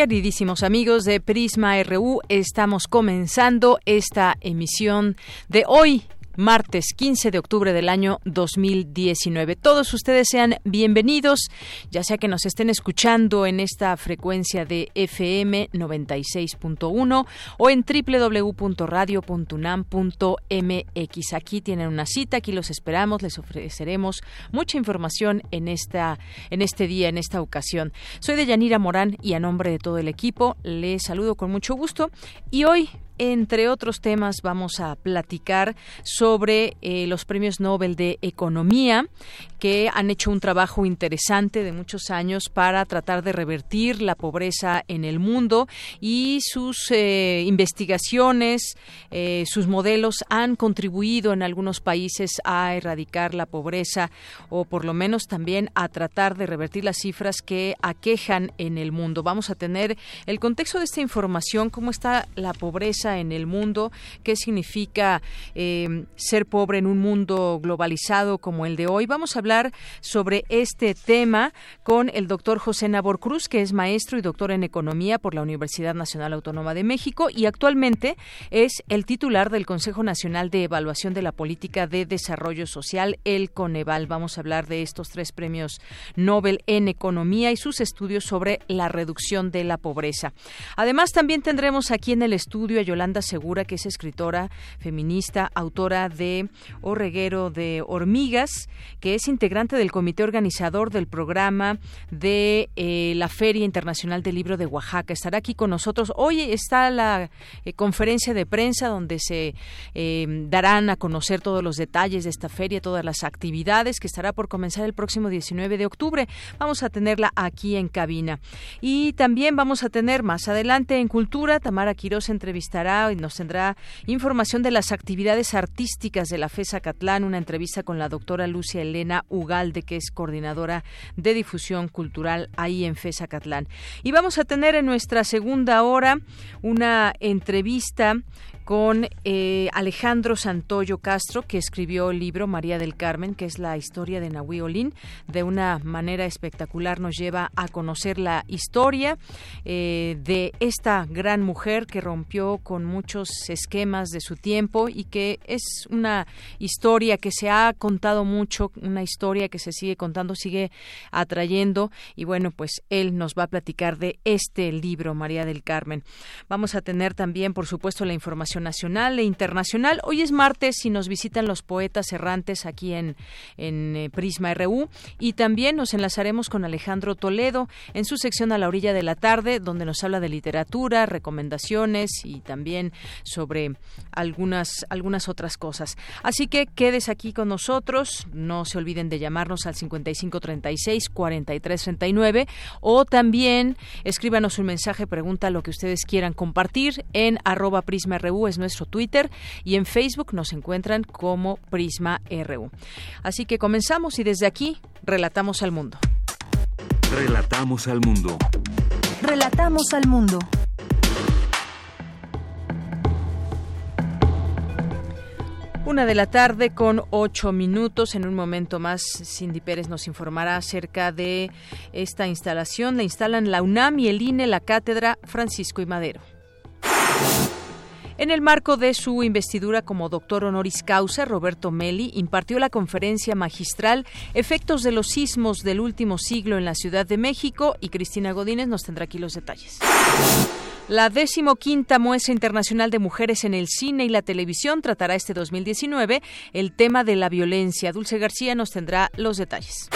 Queridísimos amigos de Prisma RU, estamos comenzando esta emisión de hoy, martes 15 de octubre del año 2019. Todos ustedes sean bienvenidos, ya sea que nos estén escuchando en esta frecuencia de FM 96.1 o en www.radio.unam.mx. Aquí tienen una cita, aquí los esperamos, les ofreceremos mucha información en esta en este día, en esta ocasión. Soy de Yanira Morán y a nombre de todo el equipo les saludo con mucho gusto y hoy entre otros temas, vamos a platicar sobre eh, los premios Nobel de Economía, que han hecho un trabajo interesante de muchos años para tratar de revertir la pobreza en el mundo y sus eh, investigaciones, eh, sus modelos han contribuido en algunos países a erradicar la pobreza o por lo menos también a tratar de revertir las cifras que aquejan en el mundo. Vamos a tener el contexto de esta información, cómo está la pobreza en el mundo, qué significa eh, ser pobre en un mundo globalizado como el de hoy. Vamos a hablar sobre este tema con el doctor José Nabor Cruz, que es maestro y doctor en economía por la Universidad Nacional Autónoma de México y actualmente es el titular del Consejo Nacional de Evaluación de la Política de Desarrollo Social, el Coneval. Vamos a hablar de estos tres premios Nobel en economía y sus estudios sobre la reducción de la pobreza. Además, también tendremos aquí en el estudio a Yolanda Segura, que es escritora feminista, autora de O Reguero de Hormigas, que es integrante del comité organizador del programa de eh, la Feria Internacional del Libro de Oaxaca. Estará aquí con nosotros. Hoy está la eh, conferencia de prensa donde se eh, darán a conocer todos los detalles de esta feria, todas las actividades que estará por comenzar el próximo 19 de octubre. Vamos a tenerla aquí en cabina. Y también vamos a tener más adelante en Cultura, Tamara Quiroz entrevistará y nos tendrá información de las actividades artísticas de la FESA Catlán, una entrevista con la doctora Lucia Elena Ugalde, que es coordinadora de difusión cultural ahí en FESA Catlán. Y vamos a tener en nuestra segunda hora una entrevista con eh, Alejandro Santoyo Castro, que escribió el libro María del Carmen, que es la historia de Nahui Olin. De una manera espectacular nos lleva a conocer la historia eh, de esta gran mujer que rompió con muchos esquemas de su tiempo y que es una historia que se ha contado mucho, una historia que se sigue contando, sigue atrayendo. Y bueno, pues él nos va a platicar de este libro, María del Carmen. Vamos a tener también, por supuesto, la información nacional e internacional. Hoy es martes y nos visitan los poetas errantes aquí en, en eh, Prisma RU y también nos enlazaremos con Alejandro Toledo en su sección a la orilla de la tarde donde nos habla de literatura, recomendaciones y también sobre algunas, algunas otras cosas. Así que quedes aquí con nosotros, no se olviden de llamarnos al 5536 4339 o también escríbanos un mensaje, pregunta lo que ustedes quieran compartir en arroba Prisma RU es nuestro Twitter y en Facebook nos encuentran como Prisma RU. Así que comenzamos y desde aquí relatamos al mundo. Relatamos al mundo. Relatamos al mundo. Una de la tarde con ocho minutos. En un momento más, Cindy Pérez nos informará acerca de esta instalación. La instalan la UNAM y el INE, la cátedra Francisco y Madero. En el marco de su investidura como doctor honoris causa, Roberto Meli impartió la conferencia magistral Efectos de los sismos del último siglo en la Ciudad de México y Cristina Godínez nos tendrá aquí los detalles. La decimoquinta muestra internacional de mujeres en el cine y la televisión tratará este 2019 el tema de la violencia. Dulce García nos tendrá los detalles.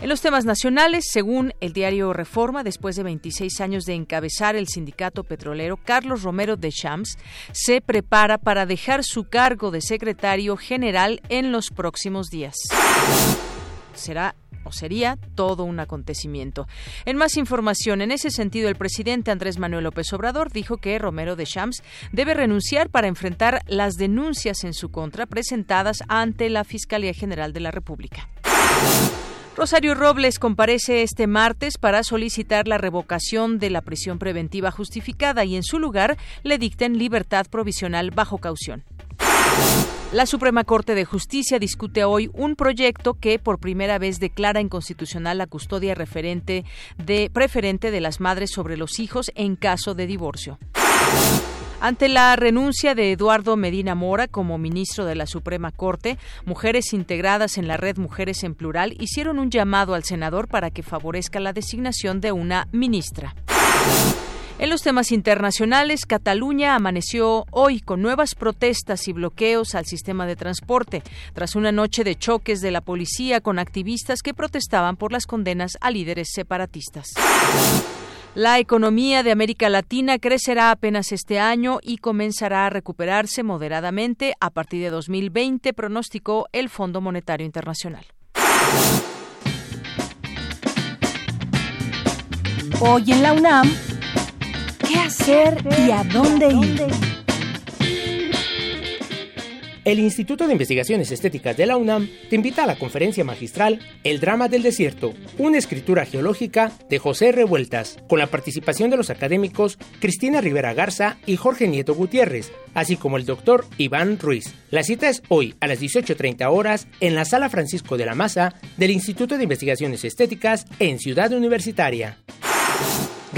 En los temas nacionales, según el diario Reforma, después de 26 años de encabezar el sindicato petrolero, Carlos Romero de Champs se prepara para dejar su cargo de secretario general en los próximos días. Será o sería todo un acontecimiento. En más información, en ese sentido, el presidente Andrés Manuel López Obrador dijo que Romero de Champs debe renunciar para enfrentar las denuncias en su contra presentadas ante la Fiscalía General de la República. Rosario Robles comparece este martes para solicitar la revocación de la prisión preventiva justificada y en su lugar le dicten libertad provisional bajo caución. La Suprema Corte de Justicia discute hoy un proyecto que por primera vez declara inconstitucional la custodia preferente de las madres sobre los hijos en caso de divorcio. Ante la renuncia de Eduardo Medina Mora como ministro de la Suprema Corte, mujeres integradas en la red Mujeres en Plural hicieron un llamado al senador para que favorezca la designación de una ministra. En los temas internacionales, Cataluña amaneció hoy con nuevas protestas y bloqueos al sistema de transporte, tras una noche de choques de la policía con activistas que protestaban por las condenas a líderes separatistas. La economía de América Latina crecerá apenas este año y comenzará a recuperarse moderadamente a partir de 2020, pronosticó el Fondo Monetario Internacional. Hoy en la UNAM, ¿qué hacer y a dónde ir? El Instituto de Investigaciones Estéticas de la UNAM te invita a la conferencia magistral El drama del desierto, una escritura geológica de José Revueltas, con la participación de los académicos Cristina Rivera Garza y Jorge Nieto Gutiérrez, así como el doctor Iván Ruiz. La cita es hoy a las 18.30 horas en la Sala Francisco de la Maza del Instituto de Investigaciones Estéticas en Ciudad Universitaria.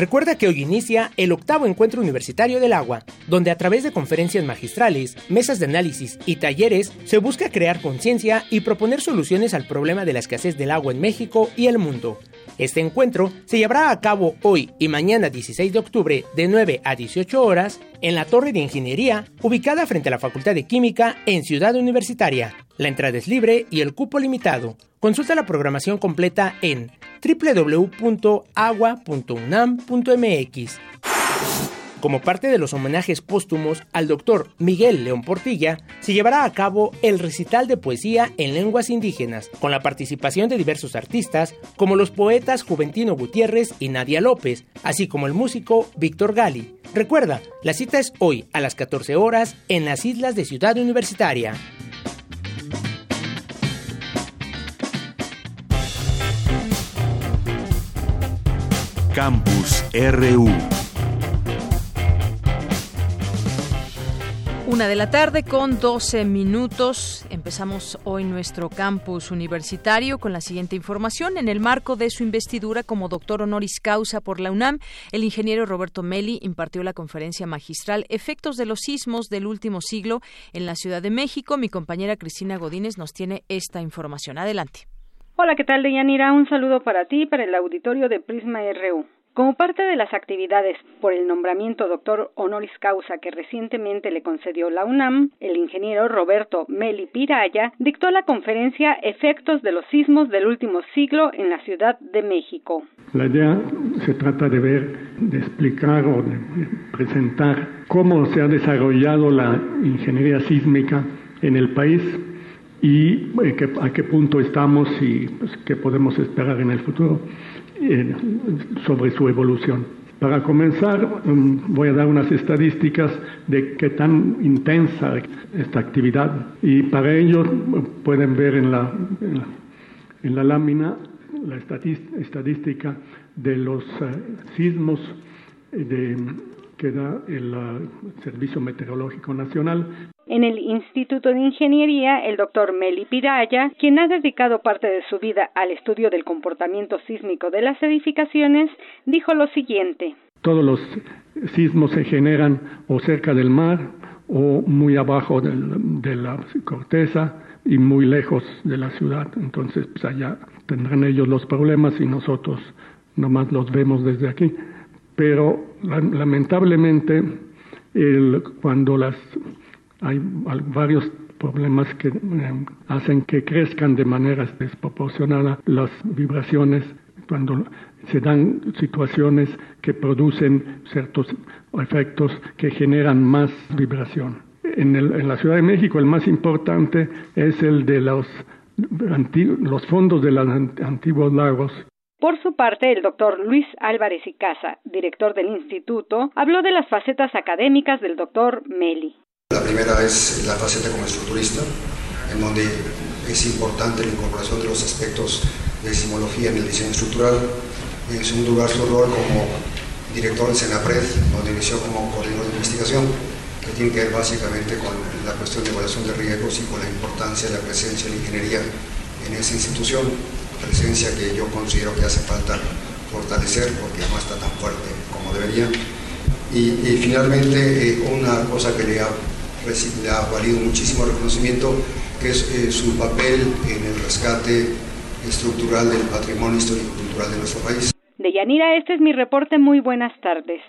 Recuerda que hoy inicia el octavo encuentro universitario del agua, donde a través de conferencias magistrales, mesas de análisis y talleres se busca crear conciencia y proponer soluciones al problema de la escasez del agua en México y el mundo. Este encuentro se llevará a cabo hoy y mañana 16 de octubre de 9 a 18 horas en la Torre de Ingeniería, ubicada frente a la Facultad de Química en Ciudad Universitaria. La entrada es libre y el cupo limitado. Consulta la programación completa en www.agua.unam.mx. Como parte de los homenajes póstumos al doctor Miguel León Portilla, se llevará a cabo el recital de poesía en lenguas indígenas, con la participación de diversos artistas, como los poetas Juventino Gutiérrez y Nadia López, así como el músico Víctor Gali. Recuerda, la cita es hoy a las 14 horas en las islas de Ciudad Universitaria. Campus RU. Una de la tarde con 12 minutos. Empezamos hoy nuestro campus universitario con la siguiente información. En el marco de su investidura como doctor honoris causa por la UNAM, el ingeniero Roberto Meli impartió la conferencia magistral Efectos de los sismos del último siglo en la Ciudad de México. Mi compañera Cristina Godínez nos tiene esta información. Adelante. Hola, ¿qué tal, Deyanira? Un saludo para ti y para el auditorio de Prisma RU. Como parte de las actividades por el nombramiento doctor honoris causa que recientemente le concedió la UNAM, el ingeniero Roberto Meli Piraya dictó la conferencia Efectos de los sismos del último siglo en la Ciudad de México. La idea se trata de ver, de explicar o de presentar cómo se ha desarrollado la ingeniería sísmica en el país y eh, a qué punto estamos y pues, qué podemos esperar en el futuro eh, sobre su evolución. Para comenzar, mm, voy a dar unas estadísticas de qué tan intensa esta actividad y para ello pueden ver en la, en la, lámina la estadística de los eh, sismos de, que da el Servicio Meteorológico Nacional en el Instituto de Ingeniería, el doctor Meli Piraya, quien ha dedicado parte de su vida al estudio del comportamiento sísmico de las edificaciones, dijo lo siguiente. Todos los sismos se generan o cerca del mar o muy abajo de la corteza y muy lejos de la ciudad. Entonces, pues allá tendrán ellos los problemas y nosotros nomás los vemos desde aquí. Pero lamentablemente, el, cuando las hay varios problemas que eh, hacen que crezcan de manera desproporcionada las vibraciones cuando se dan situaciones que producen ciertos efectos que generan más vibración. En, en la Ciudad de México el más importante es el de los, los fondos de los antiguos lagos por su parte, el doctor Luis Álvarez y Casa, director del instituto, habló de las facetas académicas del doctor Meli. La primera es la faceta como estructurista, en donde es importante la incorporación de los aspectos de simología en el diseño estructural. En segundo lugar, su rol como director del SENAPRED, donde inició como coordinador de investigación, que tiene que ver básicamente con la cuestión de evaluación de riesgos y con la importancia de la presencia de la ingeniería en esa institución presencia que yo considero que hace falta fortalecer porque no está tan fuerte como debería. Y, finalmente, eh, una cosa que le ha, le ha, valido muchísimo reconocimiento, que es eh, su papel en el rescate estructural del patrimonio histórico y cultural de nuestro país. De Yanira, este es mi reporte. Muy buenas tardes.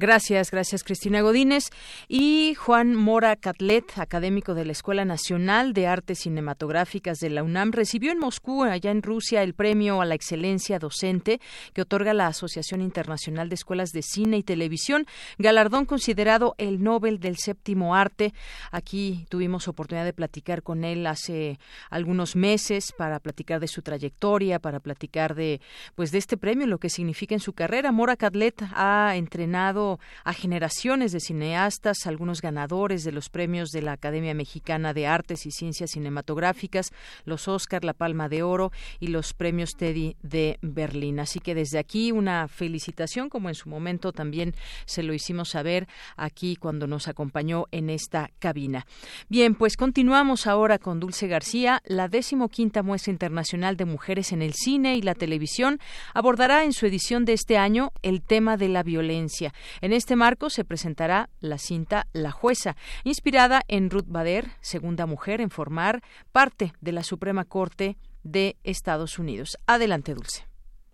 Gracias, gracias Cristina Godínez. Y Juan Mora Catlet, académico de la Escuela Nacional de Artes Cinematográficas de la UNAM, recibió en Moscú, allá en Rusia, el premio a la excelencia docente que otorga la Asociación Internacional de Escuelas de Cine y Televisión, galardón considerado el Nobel del Séptimo Arte. Aquí tuvimos oportunidad de platicar con él hace algunos meses para platicar de su trayectoria, para platicar de pues de este premio, lo que significa en su carrera. Mora Catlet ha entrenado a generaciones de cineastas, algunos ganadores de los premios de la Academia Mexicana de Artes y Ciencias Cinematográficas, los Oscar, la Palma de Oro y los premios Teddy de Berlín. Así que desde aquí una felicitación, como en su momento también se lo hicimos saber aquí cuando nos acompañó en esta cabina. Bien, pues continuamos ahora con Dulce García. La decimoquinta muestra internacional de mujeres en el cine y la televisión abordará en su edición de este año el tema de la violencia. En este marco se presentará la cinta La Jueza, inspirada en Ruth Bader, segunda mujer en formar parte de la Suprema Corte de Estados Unidos. Adelante, Dulce.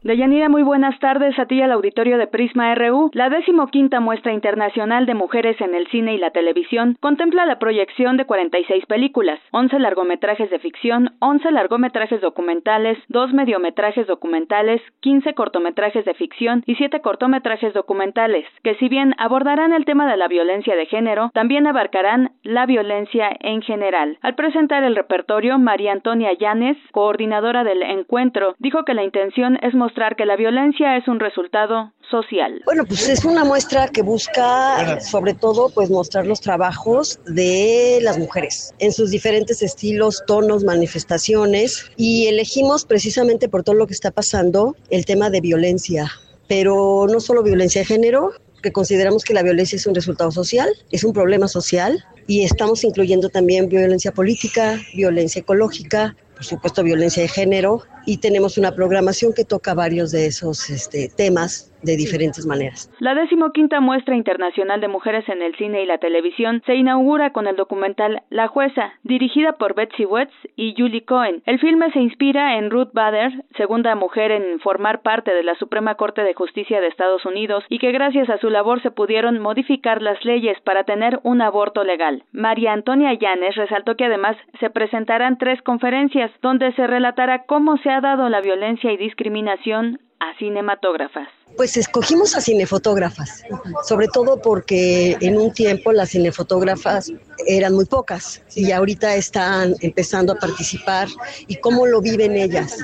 Deyanira, muy buenas tardes a ti al auditorio de Prisma RU. La decimoquinta muestra internacional de mujeres en el cine y la televisión contempla la proyección de 46 películas, 11 largometrajes de ficción, 11 largometrajes documentales, 2 mediometrajes documentales, 15 cortometrajes de ficción y 7 cortometrajes documentales, que si bien abordarán el tema de la violencia de género, también abarcarán la violencia en general. Al presentar el repertorio, María Antonia Llanes, coordinadora del encuentro, dijo que la intención es mostrar que la violencia es un resultado social. Bueno, pues es una muestra que busca sobre todo pues mostrar los trabajos de las mujeres en sus diferentes estilos, tonos, manifestaciones y elegimos precisamente por todo lo que está pasando el tema de violencia, pero no solo violencia de género, que consideramos que la violencia es un resultado social, es un problema social y estamos incluyendo también violencia política, violencia ecológica, por supuesto violencia de género y tenemos una programación que toca varios de esos este, temas de diferentes maneras. La decimoquinta muestra internacional de mujeres en el cine y la televisión se inaugura con el documental La Jueza, dirigida por Betsy Wetz y Julie Cohen. El filme se inspira en Ruth Bader, segunda mujer en formar parte de la Suprema Corte de Justicia de Estados Unidos y que gracias a su labor se pudieron modificar las leyes para tener un aborto legal. María Antonia Llanes resaltó que además se presentarán tres conferencias donde se relatará cómo se ha dado la violencia y discriminación a cinematógrafas. Pues escogimos a cinefotógrafas, sobre todo porque en un tiempo las cinefotógrafas eran muy pocas y ahorita están empezando a participar y cómo lo viven ellas,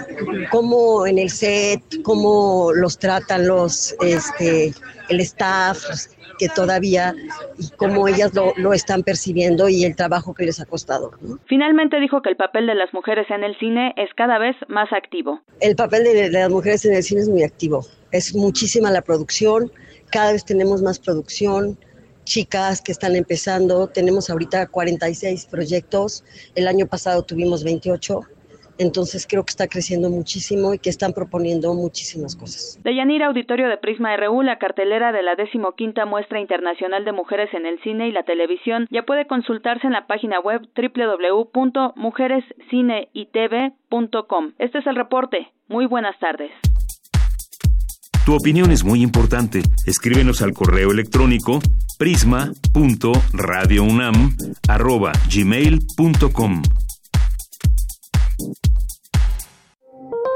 cómo en el set, cómo los tratan los, este, el staff, que todavía y cómo ellas lo, están percibiendo y el trabajo que les ha costado. Finalmente dijo que el papel de las mujeres en el cine es cada vez más activo. El papel de, las mujeres en el cine es muy activo. Es muchísima la producción, cada vez tenemos más producción, chicas que están empezando. Tenemos ahorita 46 proyectos. El año pasado tuvimos 28. Entonces creo que está creciendo muchísimo y que están proponiendo muchísimas cosas. De Yanira Auditorio de Prisma RU, la cartelera de la decimoquinta muestra internacional de mujeres en el cine y la televisión ya puede consultarse en la página web www.mujerescineitv.com. Este es el reporte. Muy buenas tardes. Tu opinión es muy importante. Escríbenos al correo electrónico prisma.radiounam@gmail.com.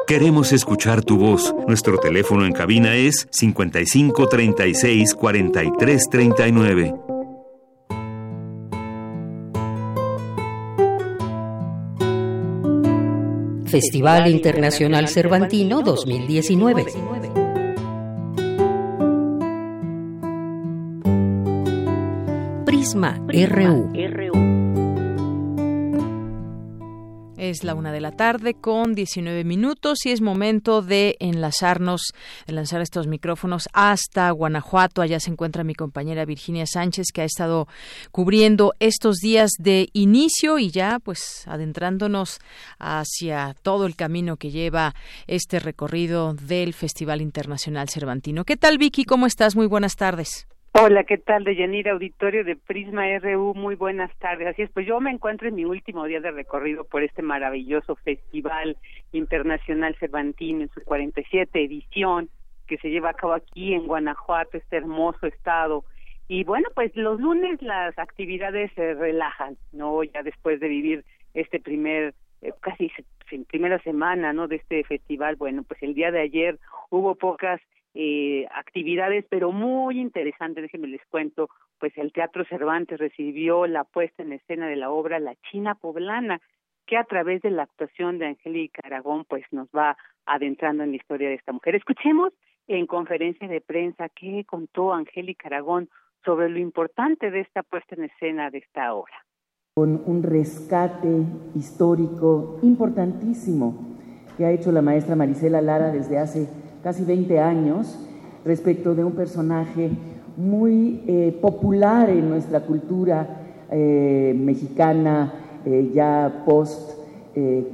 Queremos escuchar tu voz. Nuestro teléfono en cabina es 55 36 43 39. Festival Internacional Cervantino 2019. Prisma, RU. Es la una de la tarde con 19 minutos y es momento de enlazarnos, de lanzar estos micrófonos hasta Guanajuato. Allá se encuentra mi compañera Virginia Sánchez que ha estado cubriendo estos días de inicio y ya pues adentrándonos hacia todo el camino que lleva este recorrido del Festival Internacional Cervantino. ¿Qué tal Vicky? ¿Cómo estás? Muy buenas tardes. Hola, ¿qué tal? De Yanira Auditorio de Prisma RU, muy buenas tardes. Así es, pues yo me encuentro en mi último día de recorrido por este maravilloso Festival Internacional Cervantino en su 47 edición que se lleva a cabo aquí en Guanajuato, este hermoso estado. Y bueno, pues los lunes las actividades se relajan, ¿no? Ya después de vivir este primer, eh, casi primera semana, ¿no? De este festival, bueno, pues el día de ayer hubo pocas eh, actividades, pero muy interesantes, déjenme les cuento, pues el Teatro Cervantes recibió la puesta en escena de la obra La China Poblana, que a través de la actuación de Angélica Aragón, pues nos va adentrando en la historia de esta mujer. Escuchemos en conferencia de prensa qué contó Angélica Aragón sobre lo importante de esta puesta en escena de esta obra. Con un rescate histórico importantísimo que ha hecho la maestra Marisela Lara desde hace casi 20 años, respecto de un personaje muy eh, popular en nuestra cultura eh, mexicana, eh, ya post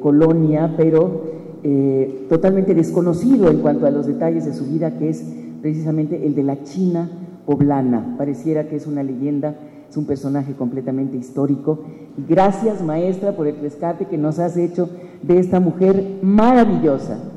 colonia, pero totalmente desconocido en cuanto a los detalles de su vida, que es precisamente el de la China poblana. Pareciera que es una leyenda, es un personaje completamente histórico. gracias, maestra, por el rescate que nos has hecho de esta mujer maravillosa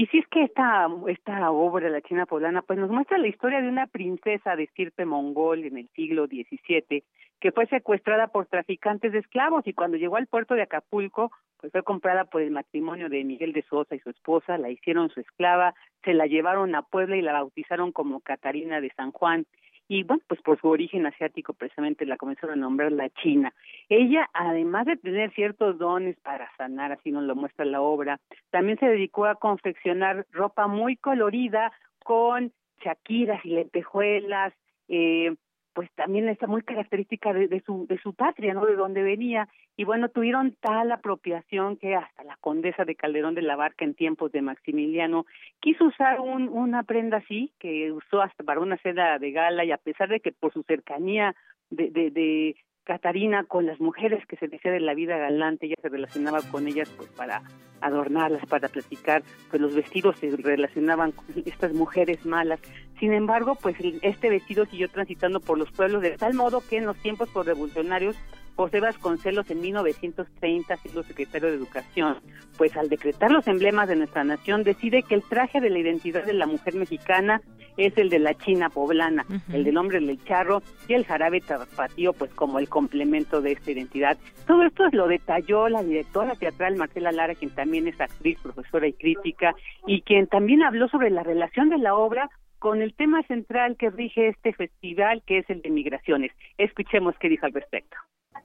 y si es que esta, esta obra, La China Poblana, pues nos muestra la historia de una princesa de estirpe mongol en el siglo XVII que fue secuestrada por traficantes de esclavos y cuando llegó al puerto de Acapulco, pues fue comprada por el matrimonio de Miguel de Sosa y su esposa, la hicieron su esclava, se la llevaron a Puebla y la bautizaron como Catarina de San Juan y bueno, pues por su origen asiático precisamente la comenzaron a nombrar la China. Ella, además de tener ciertos dones para sanar, así nos lo muestra la obra, también se dedicó a confeccionar ropa muy colorida con chaquiras y lentejuelas, eh, pues también está muy característica de, de, su de su patria, ¿no? De donde venía y bueno, tuvieron tal apropiación que hasta la condesa de Calderón de la Barca en tiempos de Maximiliano quiso usar un, una prenda así que usó hasta para una seda de gala y a pesar de que por su cercanía de, de, de Catarina con las mujeres que se decía de la vida galante, ella se relacionaba con ellas pues para adornarlas, para platicar, pues los vestidos se relacionaban con estas mujeres malas. Sin embargo, pues este vestido siguió transitando por los pueblos de tal modo que en los tiempos revolucionarios José Vasconcelos en 1930, siendo secretario de Educación, pues al decretar los emblemas de nuestra nación, decide que el traje de la identidad de la mujer mexicana es el de la china poblana, el del hombre del charro y el jarabe tapatío, pues como el complemento de esta identidad. Todo esto lo detalló la directora teatral Marcela Lara, quien también es actriz, profesora y crítica, y quien también habló sobre la relación de la obra con el tema central que rige este festival, que es el de migraciones. Escuchemos qué dijo al respecto.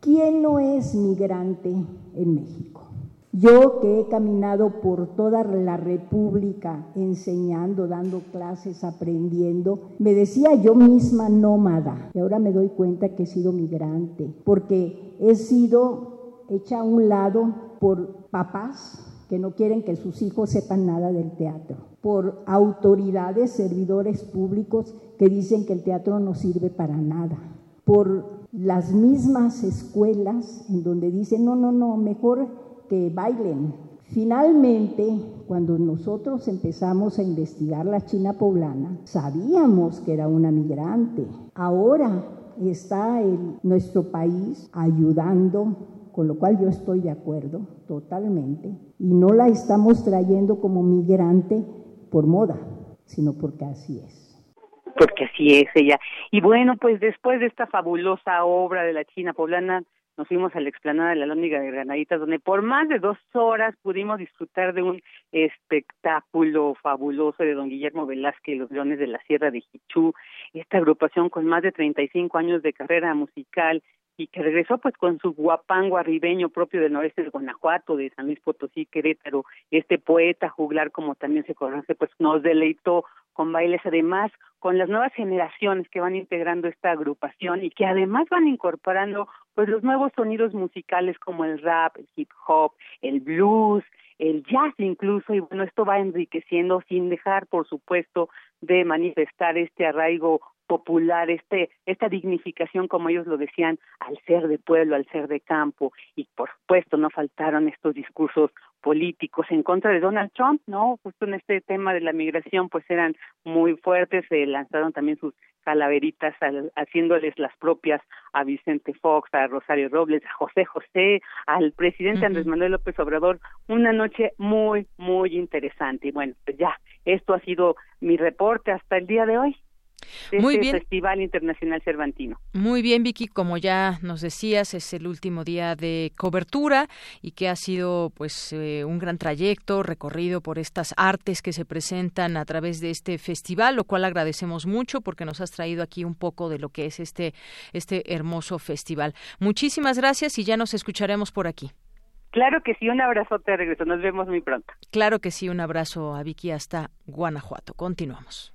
¿Quién no es migrante en México? Yo que he caminado por toda la República enseñando, dando clases, aprendiendo, me decía yo misma nómada. Y ahora me doy cuenta que he sido migrante, porque he sido hecha a un lado por papás que no quieren que sus hijos sepan nada del teatro, por autoridades, servidores públicos que dicen que el teatro no sirve para nada, por las mismas escuelas en donde dicen, no, no, no, mejor que bailen. Finalmente, cuando nosotros empezamos a investigar la China poblana, sabíamos que era una migrante. Ahora está en nuestro país ayudando, con lo cual yo estoy de acuerdo totalmente, y no la estamos trayendo como migrante por moda, sino porque así es. porque así es ella. Y bueno, pues después de esta fabulosa obra de la China poblana, nos fuimos a la explanada de la Lóndiga de Granaditas, donde por más de dos horas pudimos disfrutar de un espectáculo fabuloso de don Guillermo Velázquez y los Leones de la Sierra de Jichú, esta agrupación con más de 35 años de carrera musical y que regresó pues con su guapango arribeño propio del noreste de Guanajuato, de San Luis Potosí, Querétaro, este poeta juglar como también se conoce, pues nos deleitó con bailes, además con las nuevas generaciones que van integrando esta agrupación y que además van incorporando pues los nuevos sonidos musicales como el rap, el hip hop, el blues, el jazz incluso, y bueno, esto va enriqueciendo sin dejar, por supuesto, de manifestar este arraigo popular, este, esta dignificación, como ellos lo decían, al ser de pueblo, al ser de campo, y por supuesto no faltaron estos discursos políticos en contra de Donald Trump, ¿no? Justo en este tema de la migración, pues eran muy fuertes, se lanzaron también sus calaveritas haciéndoles las propias a Vicente Fox, a Rosario Robles, a José José, al presidente Andrés Manuel López Obrador, una noche muy, muy interesante. Y bueno, pues ya, esto ha sido mi reporte hasta el día de hoy. Muy este bien. Festival Internacional Cervantino. Muy bien, Vicky, como ya nos decías, es el último día de cobertura y que ha sido pues eh, un gran trayecto recorrido por estas artes que se presentan a través de este festival, lo cual agradecemos mucho porque nos has traído aquí un poco de lo que es este este hermoso festival. Muchísimas gracias y ya nos escucharemos por aquí. Claro que sí, un abrazote de regreso. Nos vemos muy pronto. Claro que sí, un abrazo a Vicky hasta Guanajuato. Continuamos.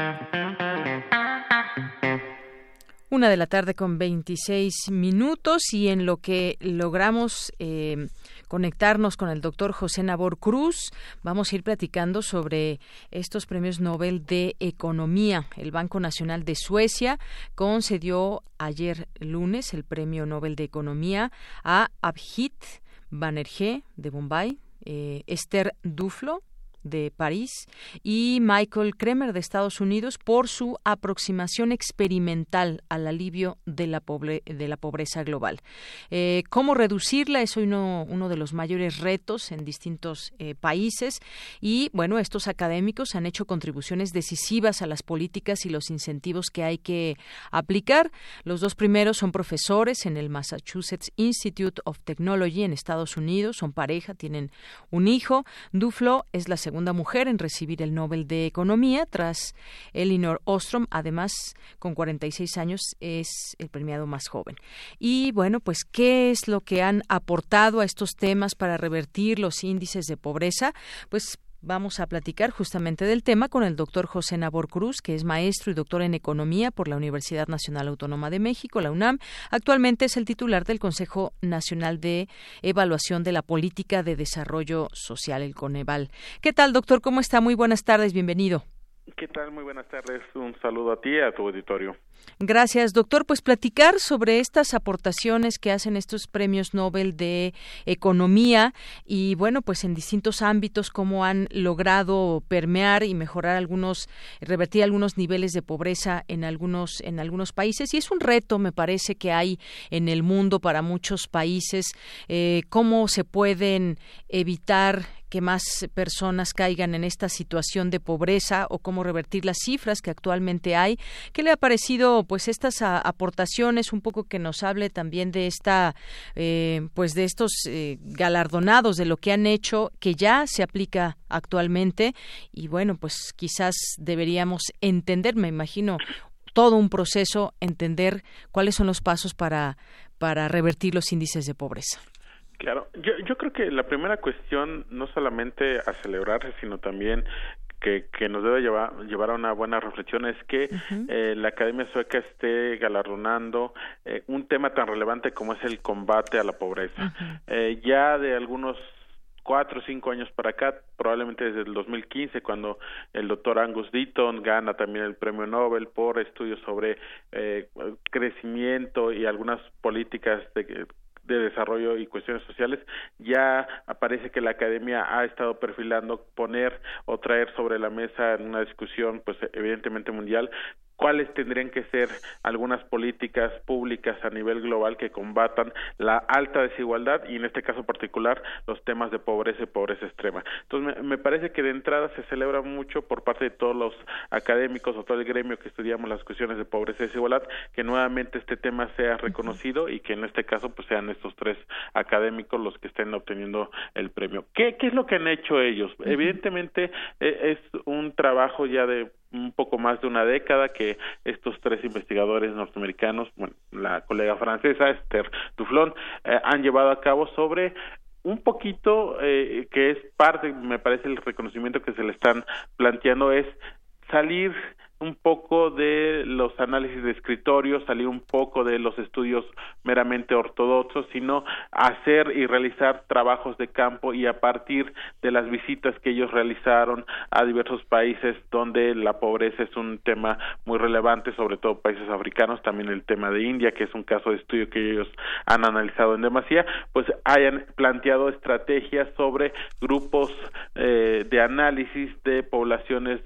Una de la tarde con 26 minutos y en lo que logramos eh, conectarnos con el doctor José Nabor Cruz. Vamos a ir platicando sobre estos premios Nobel de Economía. El Banco Nacional de Suecia concedió ayer lunes el premio Nobel de Economía a Abhit Banerjee de Bombay, eh, Esther Duflo de París y Michael Kremer de Estados Unidos por su aproximación experimental al alivio de la, de la pobreza global. Eh, ¿Cómo reducirla? Es uno, uno de los mayores retos en distintos eh, países y, bueno, estos académicos han hecho contribuciones decisivas a las políticas y los incentivos que hay que aplicar. Los dos primeros son profesores en el Massachusetts Institute of Technology en Estados Unidos, son pareja, tienen un hijo. Duflo es la segunda segunda mujer en recibir el Nobel de Economía, tras Elinor Ostrom. Además, con 46 años, es el premiado más joven. Y bueno, pues, ¿qué es lo que han aportado a estos temas para revertir los índices de pobreza? Pues Vamos a platicar justamente del tema con el doctor José Nabor Cruz, que es maestro y doctor en economía por la Universidad Nacional Autónoma de México, la UNAM. Actualmente es el titular del Consejo Nacional de Evaluación de la Política de Desarrollo Social, el Coneval. ¿Qué tal, doctor? ¿Cómo está? Muy buenas tardes, bienvenido. ¿Qué tal? Muy buenas tardes. Un saludo a ti y a tu auditorio. Gracias, doctor. Pues platicar sobre estas aportaciones que hacen estos premios Nobel de Economía y, bueno, pues en distintos ámbitos, cómo han logrado permear y mejorar algunos, revertir algunos niveles de pobreza en algunos, en algunos países. Y es un reto, me parece, que hay en el mundo para muchos países, eh, cómo se pueden evitar que más personas caigan en esta situación de pobreza o cómo revertir las cifras que actualmente hay. ¿Qué le ha parecido pues estas aportaciones? Un poco que nos hable también de esta eh, pues de estos eh, galardonados de lo que han hecho que ya se aplica actualmente y bueno pues quizás deberíamos entender, me imagino todo un proceso, entender cuáles son los pasos para para revertir los índices de pobreza. Claro, yo, yo creo que la primera cuestión no solamente a celebrarse, sino también que, que nos debe llevar, llevar a una buena reflexión es que eh, la Academia Sueca esté galardonando eh, un tema tan relevante como es el combate a la pobreza. eh, ya de algunos cuatro o cinco años para acá, probablemente desde el 2015, cuando el doctor Angus Deaton gana también el premio Nobel por estudios sobre eh, crecimiento y algunas políticas de, de Desarrollo y Cuestiones Sociales, ya parece que la academia ha estado perfilando poner o traer sobre la mesa en una discusión, pues evidentemente mundial, cuáles tendrían que ser algunas políticas públicas a nivel global que combatan la alta desigualdad y en este caso particular los temas de pobreza y pobreza extrema. Entonces me, parece que de entrada se celebra mucho por parte de todos los académicos o todo el gremio que estudiamos las cuestiones de pobreza y desigualdad que nuevamente este tema sea reconocido y que en este caso pues sean estos tres académicos los que estén obteniendo el premio. ¿Qué, qué es lo que han hecho ellos? Evidentemente eh, es un trabajo ya de un poco más de una década que estos tres investigadores norteamericanos, bueno, la colega francesa Esther Duflon, eh, han llevado a cabo sobre un poquito eh, que es parte, me parece el reconocimiento que se le están planteando es salir un poco de los análisis de escritorio, salir un poco de los estudios meramente ortodoxos, sino hacer y realizar trabajos de campo y a partir de las visitas que ellos realizaron a diversos países donde la pobreza es un tema muy relevante, sobre todo países africanos, también el tema de India, que es un caso de estudio que ellos han analizado en demasía, pues hayan planteado estrategias sobre grupos eh, de análisis de poblaciones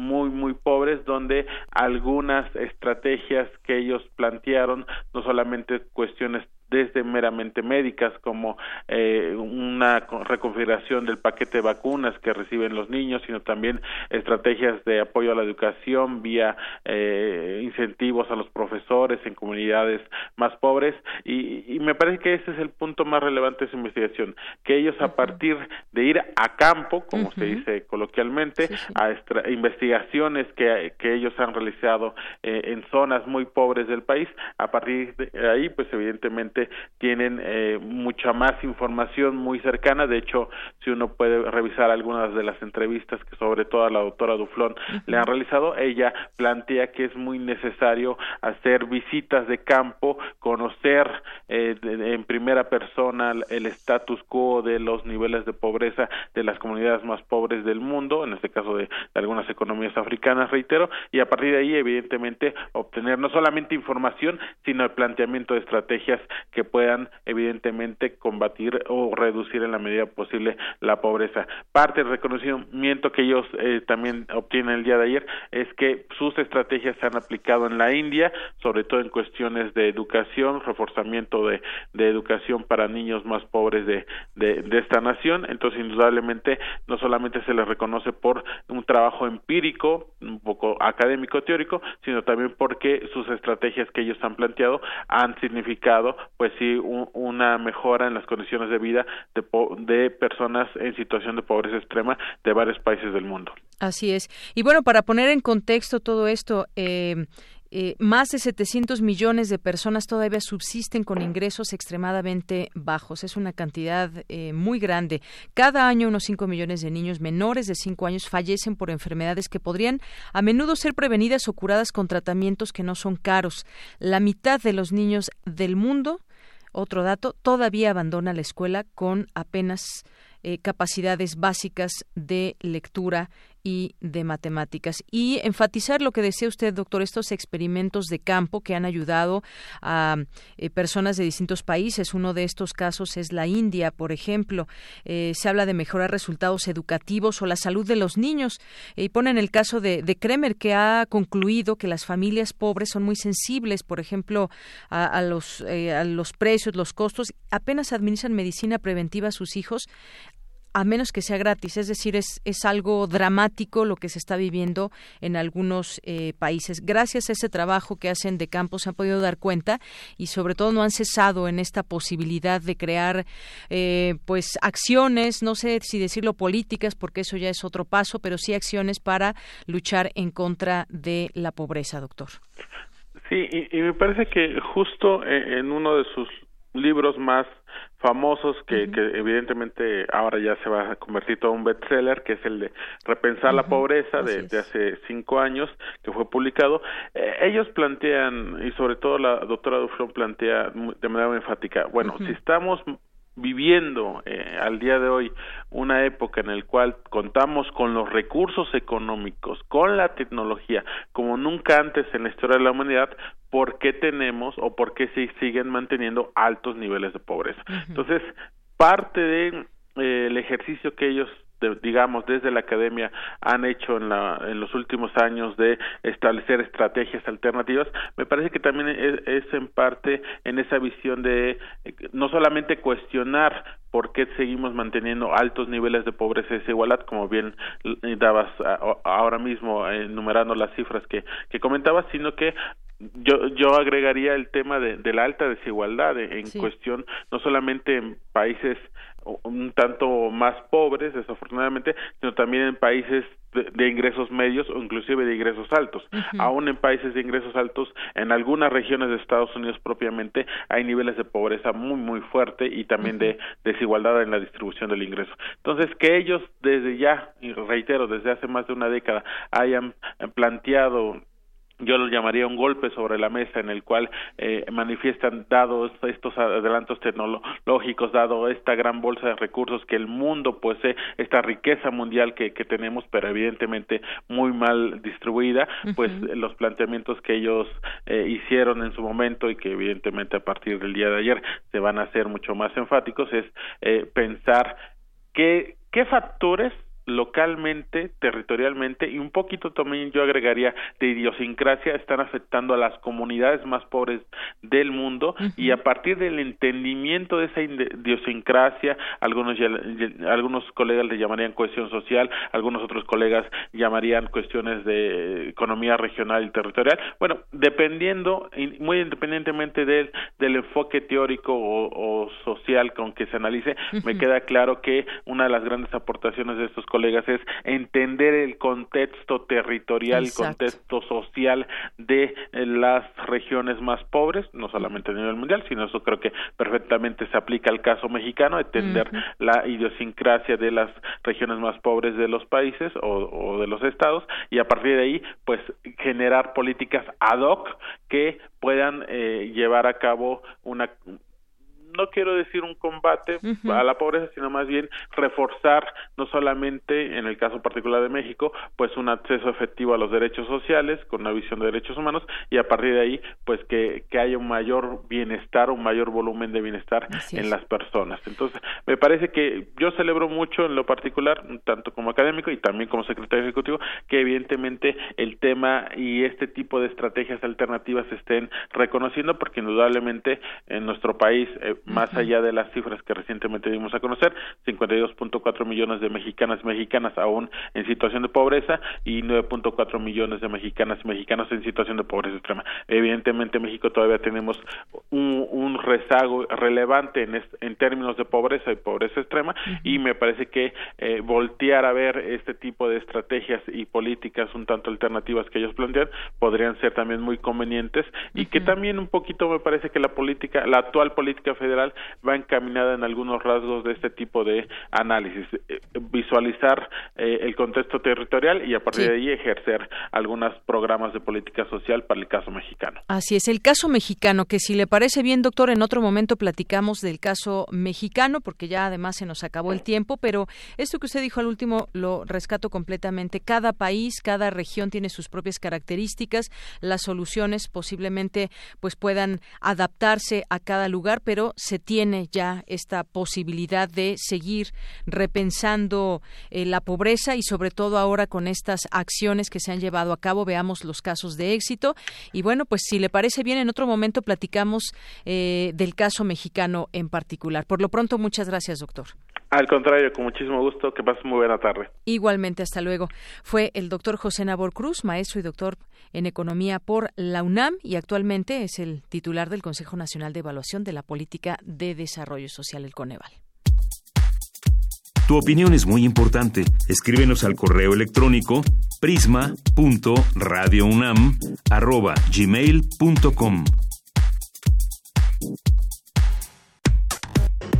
muy, muy pobres, donde algunas estrategias que ellos plantearon, no solamente cuestiones desde meramente médicas como eh, una reconfiguración del paquete de vacunas que reciben los niños, sino también estrategias de apoyo a la educación vía eh, incentivos a los profesores en comunidades más pobres. Y, me parece que ese es el punto más relevante de esa investigación, que ellos a partir de ir a campo, como se dice coloquialmente, a investigaciones que, que ellos han realizado eh, en zonas muy pobres del país, a partir de ahí pues evidentemente tienen eh, mucha más información muy cercana. De hecho, si uno puede revisar algunas de las entrevistas que sobre todo a la doctora Duflón le han realizado, ella plantea que es muy necesario hacer visitas de campo, conocer eh, en primera persona el status quo de los niveles de pobreza de las comunidades más pobres del mundo, en este caso de, de algunas economías africanas, reitero, y a partir de ahí, evidentemente, obtener no solamente información, sino el planteamiento de estrategias que puedan evidentemente combatir o reducir en la medida posible la pobreza. Parte del reconocimiento que ellos eh, también obtienen el día de ayer es que sus estrategias se han aplicado en la India, sobre todo en cuestiones de educación, reforzamiento de, educación para niños más pobres de, de esta nación. Entonces, indudablemente, no solamente se les reconoce por un trabajo empírico, un poco académico teórico, sino también porque sus estrategias que ellos han planteado han significado pues sí una mejora en las condiciones de vida de, de personas en situación de pobreza extrema de varios países del mundo. Así es. Y bueno, para poner en contexto todo esto, eh, eh, más de 700 millones de personas todavía subsisten con ingresos extremadamente bajos. Es una cantidad eh, muy grande. Cada año unos 5 millones de niños menores de 5 años fallecen por enfermedades que podrían a menudo ser prevenidas o curadas con tratamientos que no son caros. La mitad de los niños del mundo otro dato, todavía abandona la escuela con apenas eh, capacidades básicas de lectura y de matemáticas. Y enfatizar lo que decía usted, doctor, estos experimentos de campo que han ayudado a eh, personas de distintos países. Uno de estos casos es la India, por ejemplo. Eh, se habla de mejorar resultados educativos o la salud de los niños. y ponen el caso de, de, Kremer, que ha concluido que las familias pobres son muy sensibles, por ejemplo, a, los, eh, a los precios, los costos. Apenas administran medicina preventiva a sus hijos a menos que sea gratis. Es decir, es, es algo dramático lo que se está viviendo en algunos eh, países. Gracias a ese trabajo que hacen de campo se han podido dar cuenta y sobre todo no han cesado en esta posibilidad de crear eh, pues acciones, no sé si decirlo políticas porque eso ya es otro paso, pero sí acciones para luchar en contra de la pobreza, doctor. Sí, y, y me parece que justo eh, en uno de sus libros más famosos que, que evidentemente ahora ya se va a convertir todo un bestseller que es el de repensar la pobreza de, hace cinco años que fue publicado. Eh, ellos plantean y sobre todo la doctora Duflon plantea de manera muy enfática bueno si estamos viviendo eh, al día de hoy una época en la cual contamos con los recursos económicos, con la tecnología, como nunca antes en la historia de la humanidad, ¿por qué tenemos o por qué se siguen manteniendo altos niveles de pobreza? Entonces, parte de eh, ejercicio que ellos digamos desde la academia han hecho en, la, en los últimos años de establecer estrategias alternativas me parece que también es, en parte en esa visión de eh, no solamente cuestionar por qué seguimos manteniendo altos niveles de pobreza y desigualdad, como bien dabas ahora mismo enumerando las cifras que, que comentabas, sino que yo, yo agregaría el tema de, de la alta desigualdad en cuestión, no solamente en países un tanto más pobres, desafortunadamente, sino también en países de, ingresos medios o inclusive de ingresos altos. Aún en países de ingresos altos, en algunas regiones de Estados Unidos propiamente, hay niveles de pobreza muy, muy fuerte y también de desigualdad en la distribución del ingreso. Entonces, que ellos desde ya, y reitero, desde hace más de una década, hayan planteado yo lo llamaría un golpe sobre la mesa en el cual eh, manifiestan dados estos adelantos tecnológicos, dado esta gran bolsa de recursos que el mundo posee, esta riqueza mundial que, que tenemos, pero evidentemente muy mal distribuida, pues los planteamientos que ellos eh, hicieron en su momento y que evidentemente a partir del día de ayer se van a hacer mucho más enfáticos es eh, pensar qué, qué factores localmente, territorialmente y un poquito también yo agregaría de idiosincrasia están afectando a las comunidades más pobres del mundo y a partir del entendimiento de esa idiosincrasia algunos algunos colegas le llamarían cohesión social, algunos otros colegas llamarían cuestiones de economía regional y territorial. Bueno, dependiendo muy independientemente del, del enfoque teórico o, social con que se analice, me queda claro que una de las grandes aportaciones de estos colegas es entender el contexto territorial, el contexto social de eh, las regiones más pobres, no solamente a nivel mundial, sino eso creo que perfectamente se aplica al caso mexicano, entender la idiosincrasia de las regiones más pobres de los países o, de los estados y a partir de ahí pues generar políticas ad hoc que puedan eh, llevar a cabo una no quiero decir un combate a la pobreza, sino más bien reforzar no solamente en el caso particular de México, pues un acceso efectivo a los derechos sociales con una visión de derechos humanos y a partir de ahí pues que, que haya un mayor bienestar, un mayor volumen de bienestar en las personas. Entonces, me parece que yo celebro mucho en lo particular, tanto como académico y también como secretario ejecutivo, que evidentemente el tema y este tipo de estrategias alternativas se estén reconociendo porque indudablemente en nuestro país eh, más allá de las cifras que recientemente dimos a conocer, 52.4 millones de mexicanas y mexicanas aún en situación de pobreza y 9.4 millones de mexicanas y mexicanos en situación de pobreza extrema. Evidentemente México todavía tenemos un, un rezago relevante en, en términos de pobreza y pobreza extrema y me parece que eh, voltear a ver este tipo de estrategias y políticas un tanto alternativas que ellos plantean podrían ser también muy convenientes y que también un poquito me parece que la política, la actual política federal va encaminada en algunos rasgos de este tipo de análisis, eh, visualizar eh, el contexto territorial y a partir de ahí ejercer algunos programas de política social para el caso mexicano. Así es, el caso mexicano, que si le parece bien, doctor, en otro momento platicamos del caso mexicano, porque ya además se nos acabó el tiempo, pero esto que usted dijo al último lo rescato completamente. Cada país, cada región tiene sus propias características, las soluciones posiblemente pues puedan adaptarse a cada lugar, pero se tiene ya esta posibilidad de seguir repensando eh, la pobreza y sobre todo ahora con estas acciones que se han llevado a cabo. Veamos los casos de éxito. Y bueno pues si le parece bien en otro momento platicamos eh, del caso mexicano en particular. Por lo pronto muchas gracias doctor al contrario, con muchísimo gusto, que pasen muy buena tarde. Igualmente, hasta luego. Fue el doctor José Nabor Cruz, maestro y doctor en Economía por la UNAM y actualmente es el titular del Consejo Nacional de Evaluación de la Política de Desarrollo Social, el Coneval. Tu opinión es muy importante. Escríbenos al correo electrónico prisma.radiounam@gmail.com.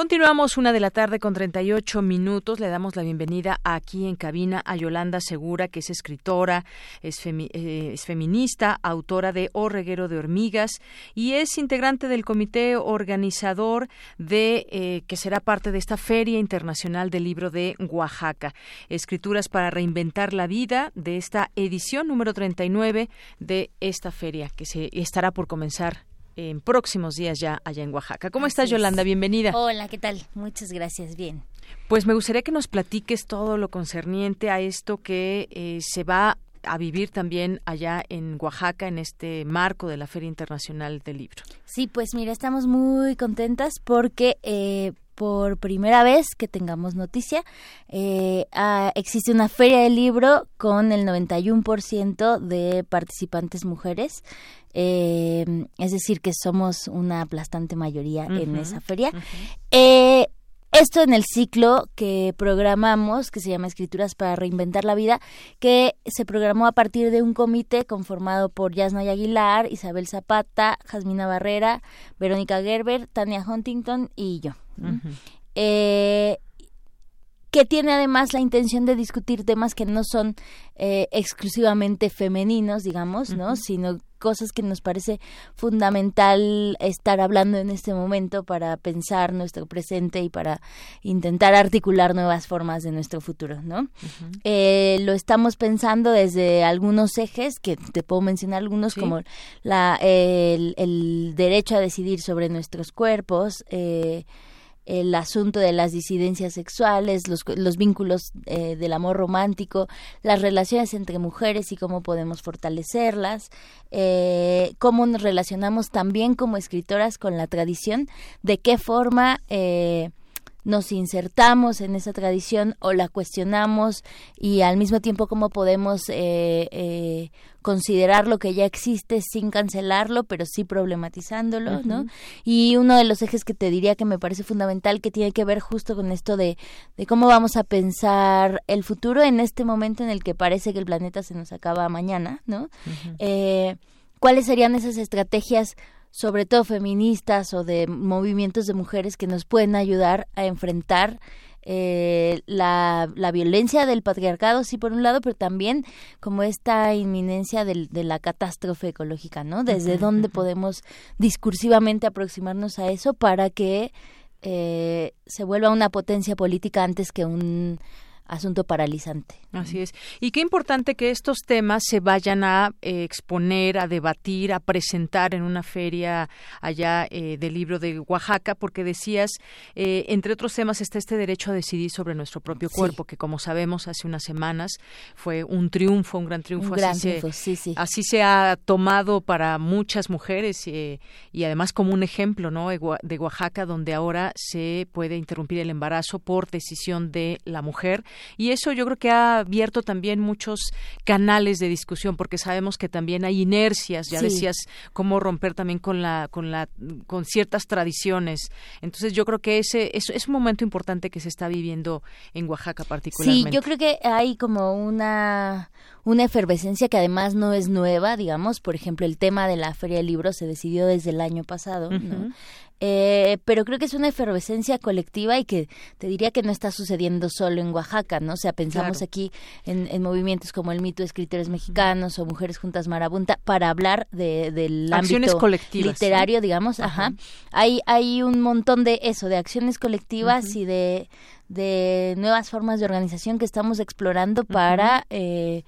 Continuamos una de la tarde con 38 minutos. Le damos la bienvenida aquí en cabina a Yolanda Segura, que es escritora, es, eh, feminista, autora de O Reguero de Hormigas y es integrante del comité organizador de eh, que será parte de esta Feria Internacional del Libro de Oaxaca. Escrituras para reinventar la vida de esta edición número 39 de esta feria que se estará por comenzar en próximos días ya allá en Oaxaca. ¿Cómo estás, Yolanda? Bienvenida. Hola, ¿qué tal? Muchas gracias. Bien. Pues me gustaría que nos platiques todo lo concerniente a esto que eh, se va a vivir también allá en Oaxaca en este marco de la Feria Internacional del Libro. Sí, pues mira, estamos muy contentas porque eh, por primera vez que tengamos noticia, eh, ah, existe una feria del libro con el 91% de participantes mujeres. Eh, es decir, que somos una aplastante mayoría en esa feria. Eh, esto en el ciclo que programamos, que se llama Escrituras para Reinventar la Vida, que se programó a partir de un comité conformado por Yasnay Aguilar, Isabel Zapata, Jasmina Barrera, Verónica Gerber, Tania Huntington y yo. Eh, que tiene además la intención de discutir temas que no son eh, exclusivamente femeninos, digamos, ¿no? Sino cosas que nos parece fundamental estar hablando en este momento para pensar nuestro presente y para intentar articular nuevas formas de nuestro futuro, ¿no? eh, lo estamos pensando desde algunos ejes, que te puedo mencionar algunos, como la, el, el, derecho a decidir sobre nuestros cuerpos, eh, el asunto de las disidencias sexuales, los, los vínculos eh, del amor romántico, las relaciones entre mujeres y cómo podemos fortalecerlas, eh, cómo nos relacionamos también como escritoras con la tradición, de qué forma eh, nos insertamos en esa tradición o la cuestionamos y al mismo tiempo cómo podemos eh, eh, considerar lo que ya existe sin cancelarlo, pero sí problematizándolo, ¿no? Y uno de los ejes que te diría que me parece fundamental que tiene que ver justo con esto de, de cómo vamos a pensar el futuro en este momento en el que parece que el planeta se nos acaba mañana, ¿no? eh, ¿Cuáles serían esas estrategias sobre todo feministas o de movimientos de mujeres que nos pueden ayudar a enfrentar eh, la, la, violencia del patriarcado, sí, por un lado, pero también como esta inminencia del, de la catástrofe ecológica, ¿no? Desde dónde podemos discursivamente aproximarnos a eso para que eh, se vuelva una potencia política antes que un asunto paralizante. Así es. Y qué importante que estos temas se vayan a eh, exponer, a debatir, a presentar en una feria allá eh, del libro de Oaxaca, porque decías, eh, entre otros temas está este derecho a decidir sobre nuestro propio cuerpo, que como sabemos hace unas semanas fue un triunfo, un gran triunfo. Un gran así, triunfo, se, sí, sí. así se ha tomado para muchas mujeres y además como un ejemplo ¿no? de Oaxaca, donde ahora se puede interrumpir el embarazo por decisión de la mujer y eso yo creo que ha abierto también muchos canales de discusión porque sabemos que también hay inercias ya Sí. decías cómo romper también con la con la con ciertas tradiciones entonces yo creo que ese es, es un momento importante que se está viviendo en Oaxaca Sí, particularmente yo creo que hay como una una efervescencia que además no es nueva, digamos. Por ejemplo, el tema de la Feria del Libro se decidió desde el año pasado, ¿no? Eh, pero creo que es una efervescencia colectiva y que te diría que no está sucediendo solo en Oaxaca, ¿no? O sea, pensamos Claro. aquí en, en movimientos como el mito de escritores mexicanos o Mujeres Juntas Marabunta para hablar de, del Acciones ámbito colectivas, literario, digamos, ajá. Ajá. Hay, hay un montón de eso, de acciones colectivas y de, de nuevas formas de organización que estamos explorando para eh,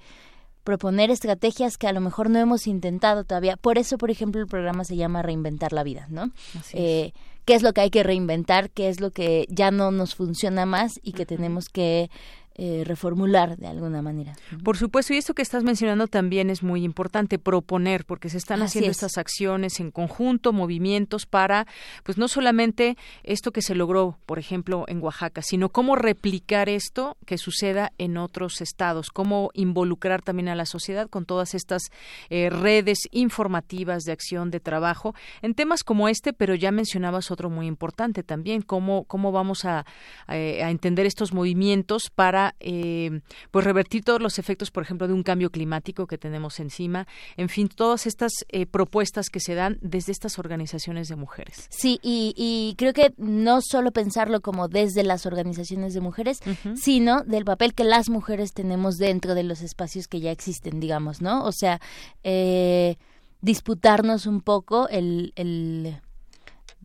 proponer estrategias que a lo mejor no hemos intentado todavía. Por eso, por ejemplo, el programa se llama Reinventar la Vida, ¿no? Así Eh, ¿Qué es lo que hay que reinventar? ¿Qué es lo que ya no nos funciona más y que tenemos que eh, reformular de alguna manera? Por supuesto, y esto que estás mencionando también es muy importante, proponer, porque se están Así haciendo es. estas acciones en conjunto, movimientos para, pues no solamente esto que se logró, por ejemplo, en Oaxaca, sino cómo replicar esto que suceda en otros estados, cómo involucrar también a la sociedad con todas estas eh, redes informativas de acción, de trabajo, en temas como este, pero ya mencionabas otro muy importante también, cómo, cómo vamos a, a- a entender estos movimientos para para eh, pues revertir todos los efectos, por ejemplo, de un cambio climático que tenemos encima. En fin, todas estas eh, propuestas que se dan desde estas organizaciones de mujeres. Sí, y, creo que no solo pensarlo como desde las organizaciones de mujeres, sino del papel que las mujeres tenemos dentro de los espacios que ya existen, digamos, ¿no? O sea, eh, disputarnos un poco el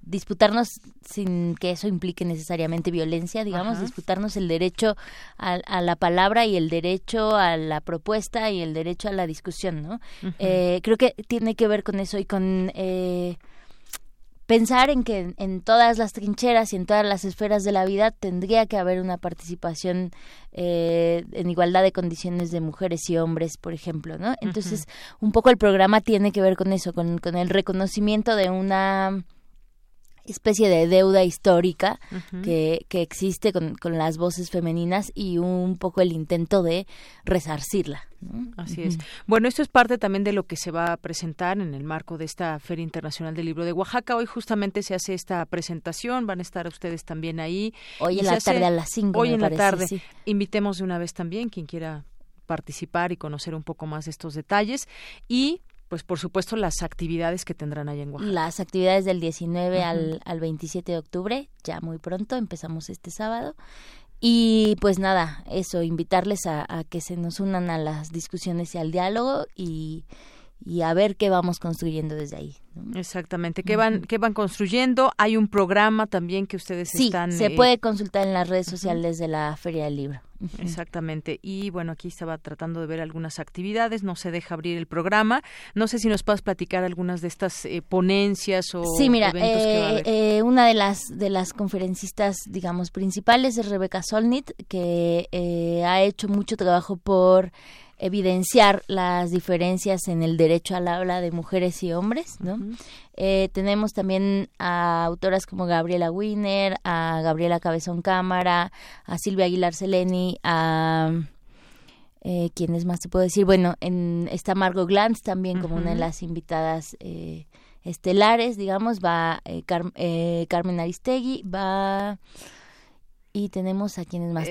disputarnos sin que eso implique necesariamente violencia, digamos, disputarnos el derecho a, la palabra y el derecho a la propuesta y el derecho a la discusión, ¿no? eh, creo que tiene que ver con eso y con eh, pensar en que en todas las trincheras y en todas las esferas de la vida tendría que haber una participación eh, en igualdad de condiciones de mujeres y hombres, por ejemplo, ¿no? Entonces, un poco el programa tiene que ver con eso, con, con el reconocimiento de una especie de deuda histórica que, que, existe con, con, las voces femeninas y un poco el intento de resarcirla. Así es. Bueno, esto es parte también de lo que se va a presentar en el marco de esta Feria Internacional del Libro de Oaxaca. Hoy justamente se hace esta presentación, van a estar ustedes también ahí. Hoy en la tarde a las 5. Hoy en la tarde. Invitemos de una vez también quien quiera participar y conocer un poco más de estos detalles y pues por supuesto las actividades que tendrán allá en Oaxaca. Las actividades del 19 al, al 27 de octubre, ya muy pronto, empezamos este sábado. Y pues nada, eso, invitarles a, a que se nos unan a las discusiones y al diálogo y, y a ver qué vamos construyendo desde ahí. Exactamente, ¿Qué van, qué van construyendo. Hay un programa también que ustedes sí, están. Se eh, puede consultar en las redes sociales de la Feria del Libro. Exactamente. Y bueno, aquí estaba tratando de ver algunas actividades, no se deja abrir el programa. No sé si nos puedes platicar algunas de estas eh, ponencias o sí, mira, eventos que va a haber. Eh, una de las de las conferencistas, digamos, principales es Rebeca Solnit, que ha hecho mucho trabajo por evidenciar las diferencias en el derecho al habla de mujeres y hombres, ¿no? Eh, tenemos también a autoras como Gabriela Wiener, a Gabriela Cabezón Cámara, a Silvia Aguilar Seleni, a eh, ¿quiénes más te puedo decir? Bueno, en, está Margot Glantz también como una de las invitadas eh, estelares, digamos, va eh, Carmen Aristegui, va y tenemos a quienes más.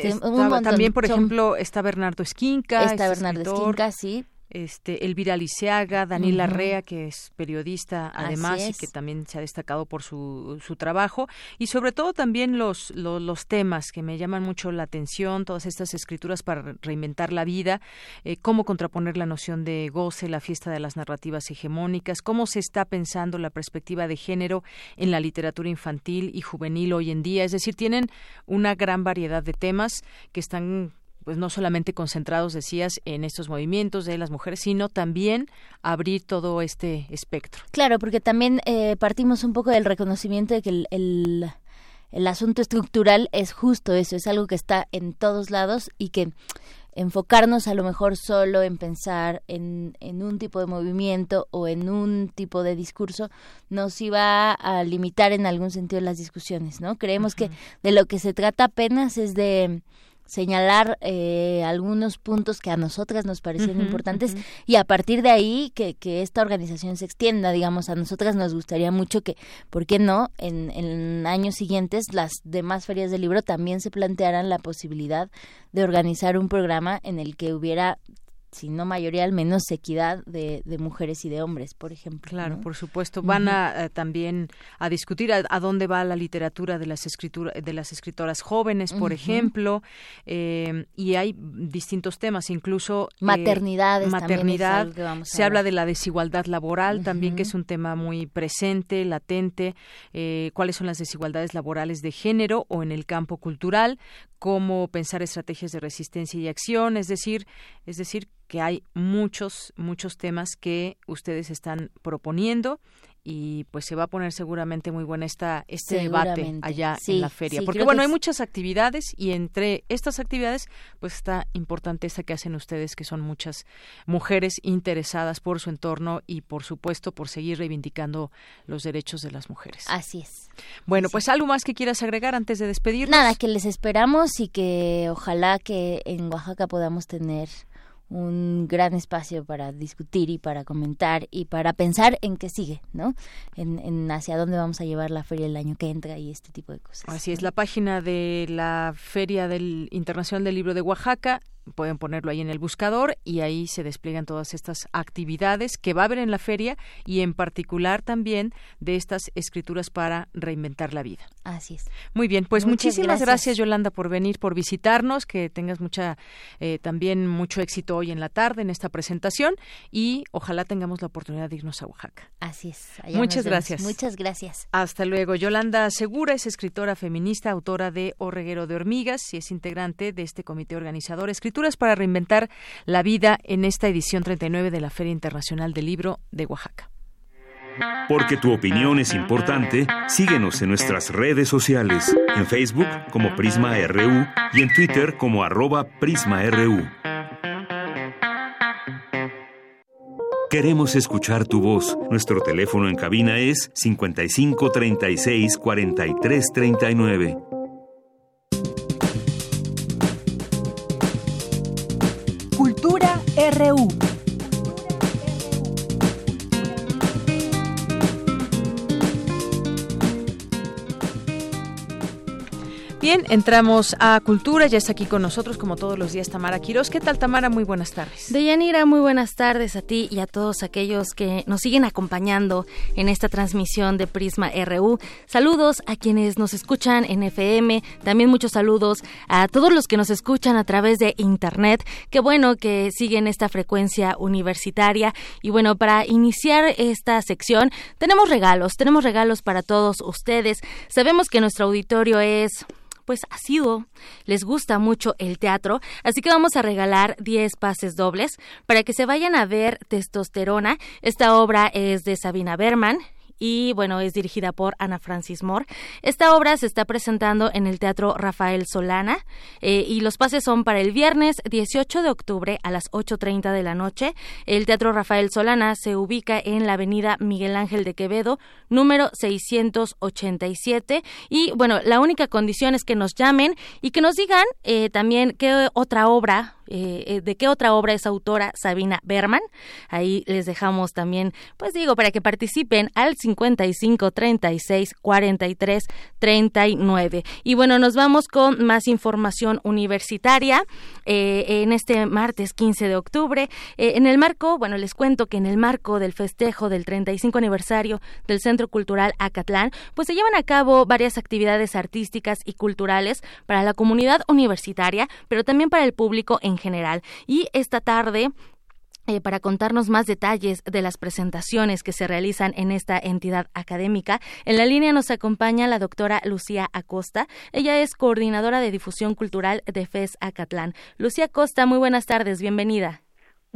también, por ejemplo, está Bernardo Esquinca. Está Bernardo Esquinca, sí este Elvira Liceaga, Daniela Arrea, que es periodista además y que también se ha destacado por su, su trabajo, y sobre todo también los, los, temas que me llaman mucho la atención, todas estas escrituras para reinventar la vida, eh, cómo contraponer la noción de goce, la fiesta de las narrativas hegemónicas, cómo se está pensando la perspectiva de género en la literatura infantil y juvenil hoy en día, es decir, tienen una gran variedad de temas que están pues no solamente concentrados, decías, en estos movimientos de las mujeres, sino también abrir todo este espectro. Claro, porque también eh, partimos un poco del reconocimiento de que el, el, el asunto estructural es justo eso, es algo que está en todos lados y que enfocarnos a lo mejor solo en pensar en, en, un tipo de movimiento o en un tipo de discurso nos iba a limitar en algún sentido las discusiones, ¿no? Creemos que de lo que se trata apenas es de señalar eh, algunos puntos que a nosotras nos parecían importantes y a partir de ahí que, que, esta organización se extienda, digamos, a nosotras nos gustaría mucho que, ¿por qué no? En, en años siguientes las demás ferias del libro también se plantearan la posibilidad de organizar un programa en el que hubiera si no mayoría, al menos equidad de, de mujeres y de hombres, por ejemplo. Claro, por supuesto. Van a eh, también a discutir a, dónde va la literatura de las escrituras de las escritoras jóvenes, por ejemplo, eh, y hay distintos temas, incluso eh, maternidades. maternidad. se habla de la desigualdad laboral también, que es un tema muy presente, latente. cuáles son las desigualdades laborales de género o en el campo cultural, cómo pensar estrategias de resistencia y acción, es decir, es decir que hay muchos muchos temas que ustedes están proponiendo y pues se va a poner seguramente muy buena esta este debate allá en la feria. porque bueno hay muchas actividades y entre estas actividades pues está importante esta que hacen ustedes que son muchas mujeres interesadas por su entorno y por supuesto por seguir reivindicando los derechos de las mujeres. Así es. Bueno pues algo más que quieras agregar antes de despedirnos nada que les esperamos y que ojalá que en Oaxaca podamos tener un gran espacio para discutir y para comentar y para pensar en qué sigue, ¿no? En, en, hacia dónde vamos a llevar la feria el año que entra y este tipo de cosas. Así es, la página de la Feria del Internacional del Libro de Oaxaca pueden ponerlo ahí en el buscador y ahí se despliegan todas estas actividades que va a haber en la feria y en particular también de estas escrituras para reinventar la vida. Así es. Muy bien, pues muchísimas gracias. Yolanda por venir, por visitarnos, que tengas mucha eh, también mucho éxito hoy en la tarde en esta presentación y ojalá tengamos la oportunidad de irnos a Oaxaca. Así es. Muchas gracias. Muchas gracias. Hasta luego. Yolanda Segura es escritora feminista, autora de O Reguero de Hormigas y es integrante de este comité organizador para reinventar la vida en esta edición 39 de la Feria Internacional del Libro de Oaxaca. Porque tu opinión es importante, síguenos en nuestras redes sociales, en Facebook como Prisma RU y en Twitter como arroba PrismaRU. Queremos escuchar tu voz. Nuestro teléfono en cabina es 55 36 RU. Bien, entramos a Cultura, ya está aquí con nosotros como todos los días Tamara Quiroz. ¿Qué tal Tamara? Muy buenas tardes. Deyanira, muy buenas tardes a ti y a todos aquellos que nos siguen acompañando en esta transmisión de Prisma RU. Saludos a quienes nos escuchan en FM, también muchos saludos a todos los que nos escuchan a través de Internet. Qué bueno que siguen esta frecuencia universitaria. Y bueno, para iniciar esta sección tenemos regalos, tenemos regalos para todos ustedes. Sabemos que nuestro auditorio es pues ha sido, les gusta mucho el teatro, así que vamos a regalar 10 pases dobles para que se vayan a ver Testosterona. Esta obra es de Sabina Berman, y bueno, es dirigida por Ana Francis Moore. Esta obra se está presentando en el Teatro Rafael Solana eh, y los pases son para el viernes 18 de octubre a las 8.30 de la noche. El Teatro Rafael Solana se ubica en la avenida Miguel Ángel de Quevedo, número 687 y bueno, la única condición es que nos llamen y que nos digan eh, también qué otra obra eh, eh, de qué otra obra es autora Sabina Berman. Ahí les dejamos también, pues digo, para que participen al 55 36 43 39. Y bueno, nos vamos con más información universitaria eh, en este martes 15 de octubre. en el marco, bueno, les cuento que en el marco del festejo del 35 aniversario del Centro Cultural Acatlán, pues se llevan a cabo varias actividades artísticas y culturales para la comunidad universitaria, pero también para el público en general. Y esta tarde eh, para contarnos más detalles de las presentaciones que se realizan en esta entidad académica. En la línea nos acompaña la doctora Lucía Acosta. Ella es coordinadora de difusión cultural de FES Acatlán. Lucía Acosta, muy buenas tardes, bienvenida.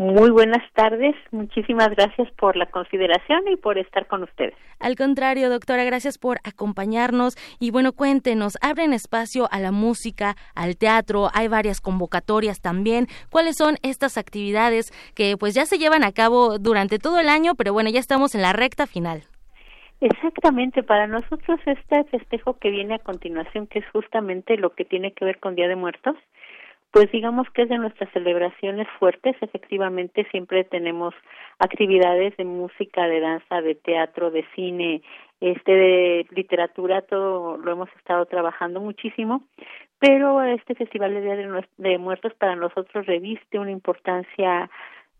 Muy buenas tardes, muchísimas gracias por la consideración y por estar con ustedes. Al contrario, doctora, gracias por acompañarnos y bueno, cuéntenos, abren espacio a la música, al teatro, hay varias convocatorias también. ¿Cuáles son estas actividades que pues ya se llevan a cabo durante todo el año, pero bueno, ya estamos en la recta final? Exactamente, para nosotros este festejo que viene a continuación, que es justamente lo que tiene que ver con Día de Muertos, pues digamos que es de nuestras celebraciones fuertes. Efectivamente, siempre tenemos actividades de música, de danza, de teatro, de cine, este de literatura, todo lo hemos estado trabajando muchísimo. Pero este Festival de Día de, de Muertos para nosotros reviste una importancia,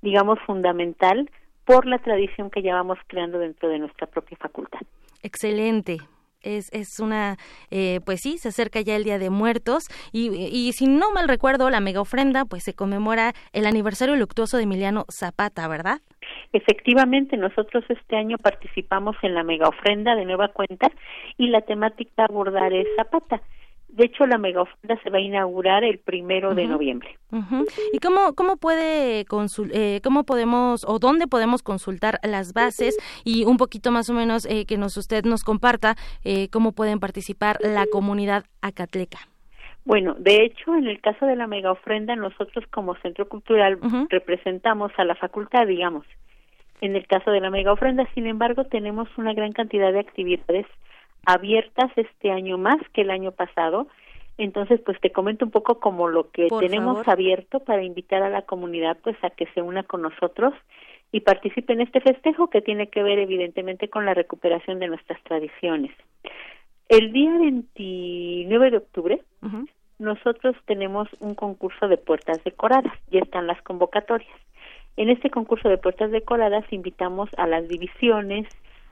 digamos, fundamental por la tradición que llevamos creando dentro de nuestra propia facultad. Excelente, es, es una, eh, pues sí, se acerca ya el Día de Muertos y, y, si no mal recuerdo, la mega ofrenda, pues se conmemora el aniversario luctuoso de Emiliano Zapata, ¿verdad? Efectivamente, nosotros este año participamos en la mega ofrenda de nueva cuenta y la temática abordar es Zapata. De hecho, la mega se va a inaugurar el primero de noviembre. ¿Y cómo, cómo puede eh, cómo podemos o dónde podemos consultar las bases y un poquito más o menos eh, que nos usted nos comparta eh, cómo pueden participar la comunidad acatleca? Bueno, de hecho, en el caso de la mega ofrenda, nosotros como centro cultural representamos a la facultad, digamos. En el caso de la mega ofrenda, sin embargo, tenemos una gran cantidad de actividades abiertas este año más que el año pasado Entonces, pues te comento un poco como lo que tenemos abierto para invitar a la comunidad pues a que se una con nosotros y participe en este festejo que tiene que ver evidentemente con la recuperación de nuestras tradiciones. El día 29 de octubre nosotros tenemos un concurso de puertas decoradas, ya están las convocatorias. En este concurso de puertas decoradas invitamos a las divisiones,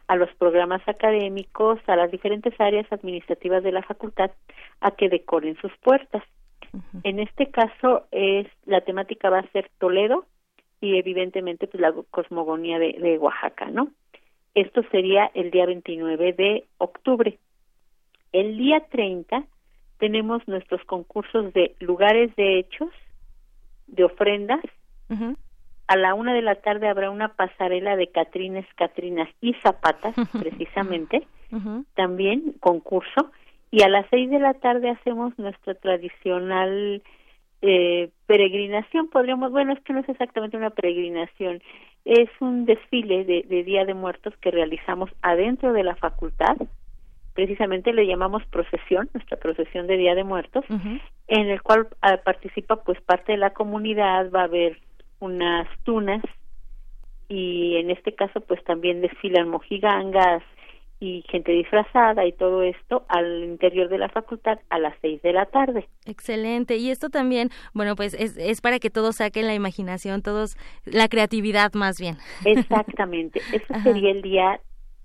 a los programas académicos, a las diferentes áreas administrativas de la facultad a que decoren sus puertas. En este caso es la temática va a ser Toledo y evidentemente pues la cosmogonía de, de Oaxaca, ¿no? Esto sería el día 29 de octubre. El día 30 tenemos nuestros concursos de lugares de hechos, de ofrendas, a la una de la tarde habrá una pasarela de Catrines, Catrinas y Zapatas, precisamente, también concurso, y a las seis de la tarde hacemos nuestra tradicional eh, peregrinación, podríamos, bueno, es que no es exactamente una peregrinación, es un desfile de, de Día de Muertos que realizamos adentro de la facultad, precisamente le llamamos procesión, nuestra procesión de Día de Muertos, en el cual ah, participa pues parte de la comunidad, va a haber unas tunas y en este caso pues también desfilan mojigangas y gente disfrazada y todo esto al interior de la facultad a las seis de la tarde. Excelente. Y esto también, bueno, pues es, es para que todos saquen la imaginación, todos, la creatividad más bien. Exactamente. Eso sería el día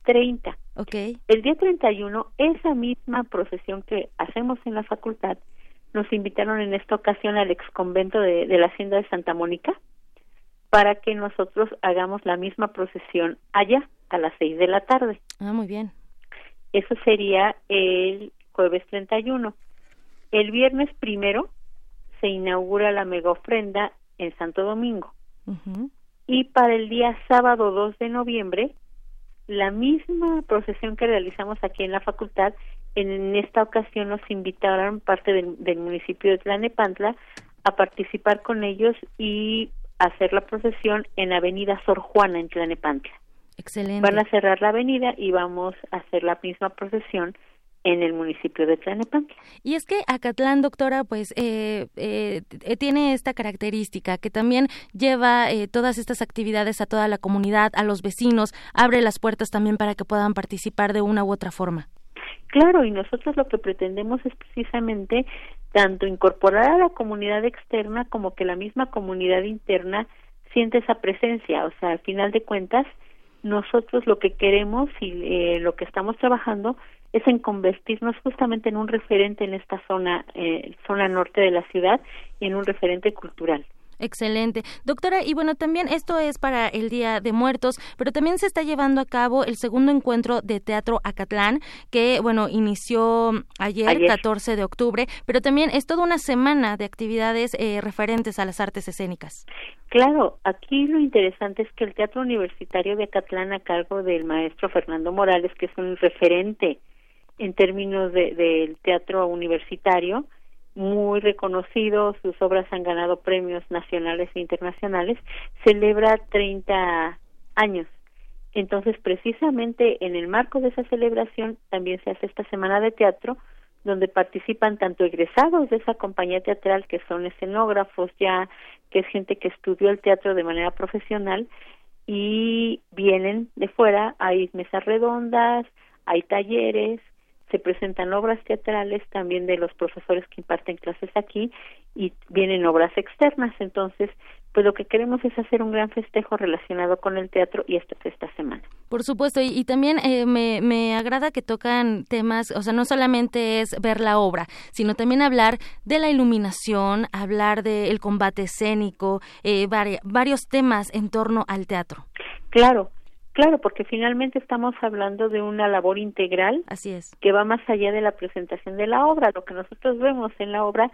30. Okay. El día 31, esa misma procesión que hacemos en la facultad, nos invitaron en esta ocasión al ex convento de, de la Hacienda de Santa Mónica para que nosotros hagamos la misma procesión allá a las seis de la tarde. Ah, muy bien. Eso sería el jueves 31. El viernes primero se inaugura la mega ofrenda en Santo Domingo. Y para el día sábado 2 de noviembre, la misma procesión que realizamos aquí en la facultad, en esta ocasión nos invitaron parte del, del municipio de Tlanepantla a participar con ellos y hacer la procesión en Avenida Sor Juana en Tlanepantla. Excelente. Van a cerrar la avenida y vamos a hacer la misma procesión en el municipio de Tlanepantla. Y es que Acatlán, doctora, pues eh, eh, tiene esta característica que también lleva eh, todas estas actividades a toda la comunidad, a los vecinos, abre las puertas también para que puedan participar de una u otra forma. Claro, y nosotros lo que pretendemos es precisamente tanto incorporar a la comunidad externa como que la misma comunidad interna siente esa presencia. O sea, al final de cuentas, nosotros lo que queremos y eh, lo que estamos trabajando es en convertirnos justamente en un referente en esta zona, eh, zona norte de la ciudad y en un referente cultural. Excelente. Doctora, y bueno, también esto es para el Día de Muertos, pero también se está llevando a cabo el segundo encuentro de Teatro Acatlán, que, bueno, inició ayer, 14 de octubre, pero también es toda una semana de actividades eh, referentes a las artes escénicas. Claro, aquí lo interesante es que el Teatro Universitario de Acatlán, a cargo del maestro Fernando Morales, que es un referente en términos del de, teatro universitario, muy reconocido, sus obras han ganado premios nacionales e internacionales, celebra 30 años. Entonces, precisamente en el marco de esa celebración también se hace esta semana de teatro, donde participan tanto egresados de esa compañía teatral, que son escenógrafos ya, que es gente que estudió el teatro de manera profesional, y vienen de fuera, hay mesas redondas, hay talleres, se presentan obras teatrales también de los profesores que imparten clases aquí y vienen obras externas. Entonces, pues lo que queremos es hacer un gran festejo relacionado con el teatro y esto es esta semana. Por supuesto, y, también eh, me, me agrada que tocan temas, o sea, no solamente es ver la obra, sino también hablar de la iluminación, hablar del combate escénico, eh, varios temas en torno al teatro. Claro, Claro, porque finalmente estamos hablando de una labor integral. Así es. Que va más allá de la presentación de la obra. Lo que nosotros vemos en la obra,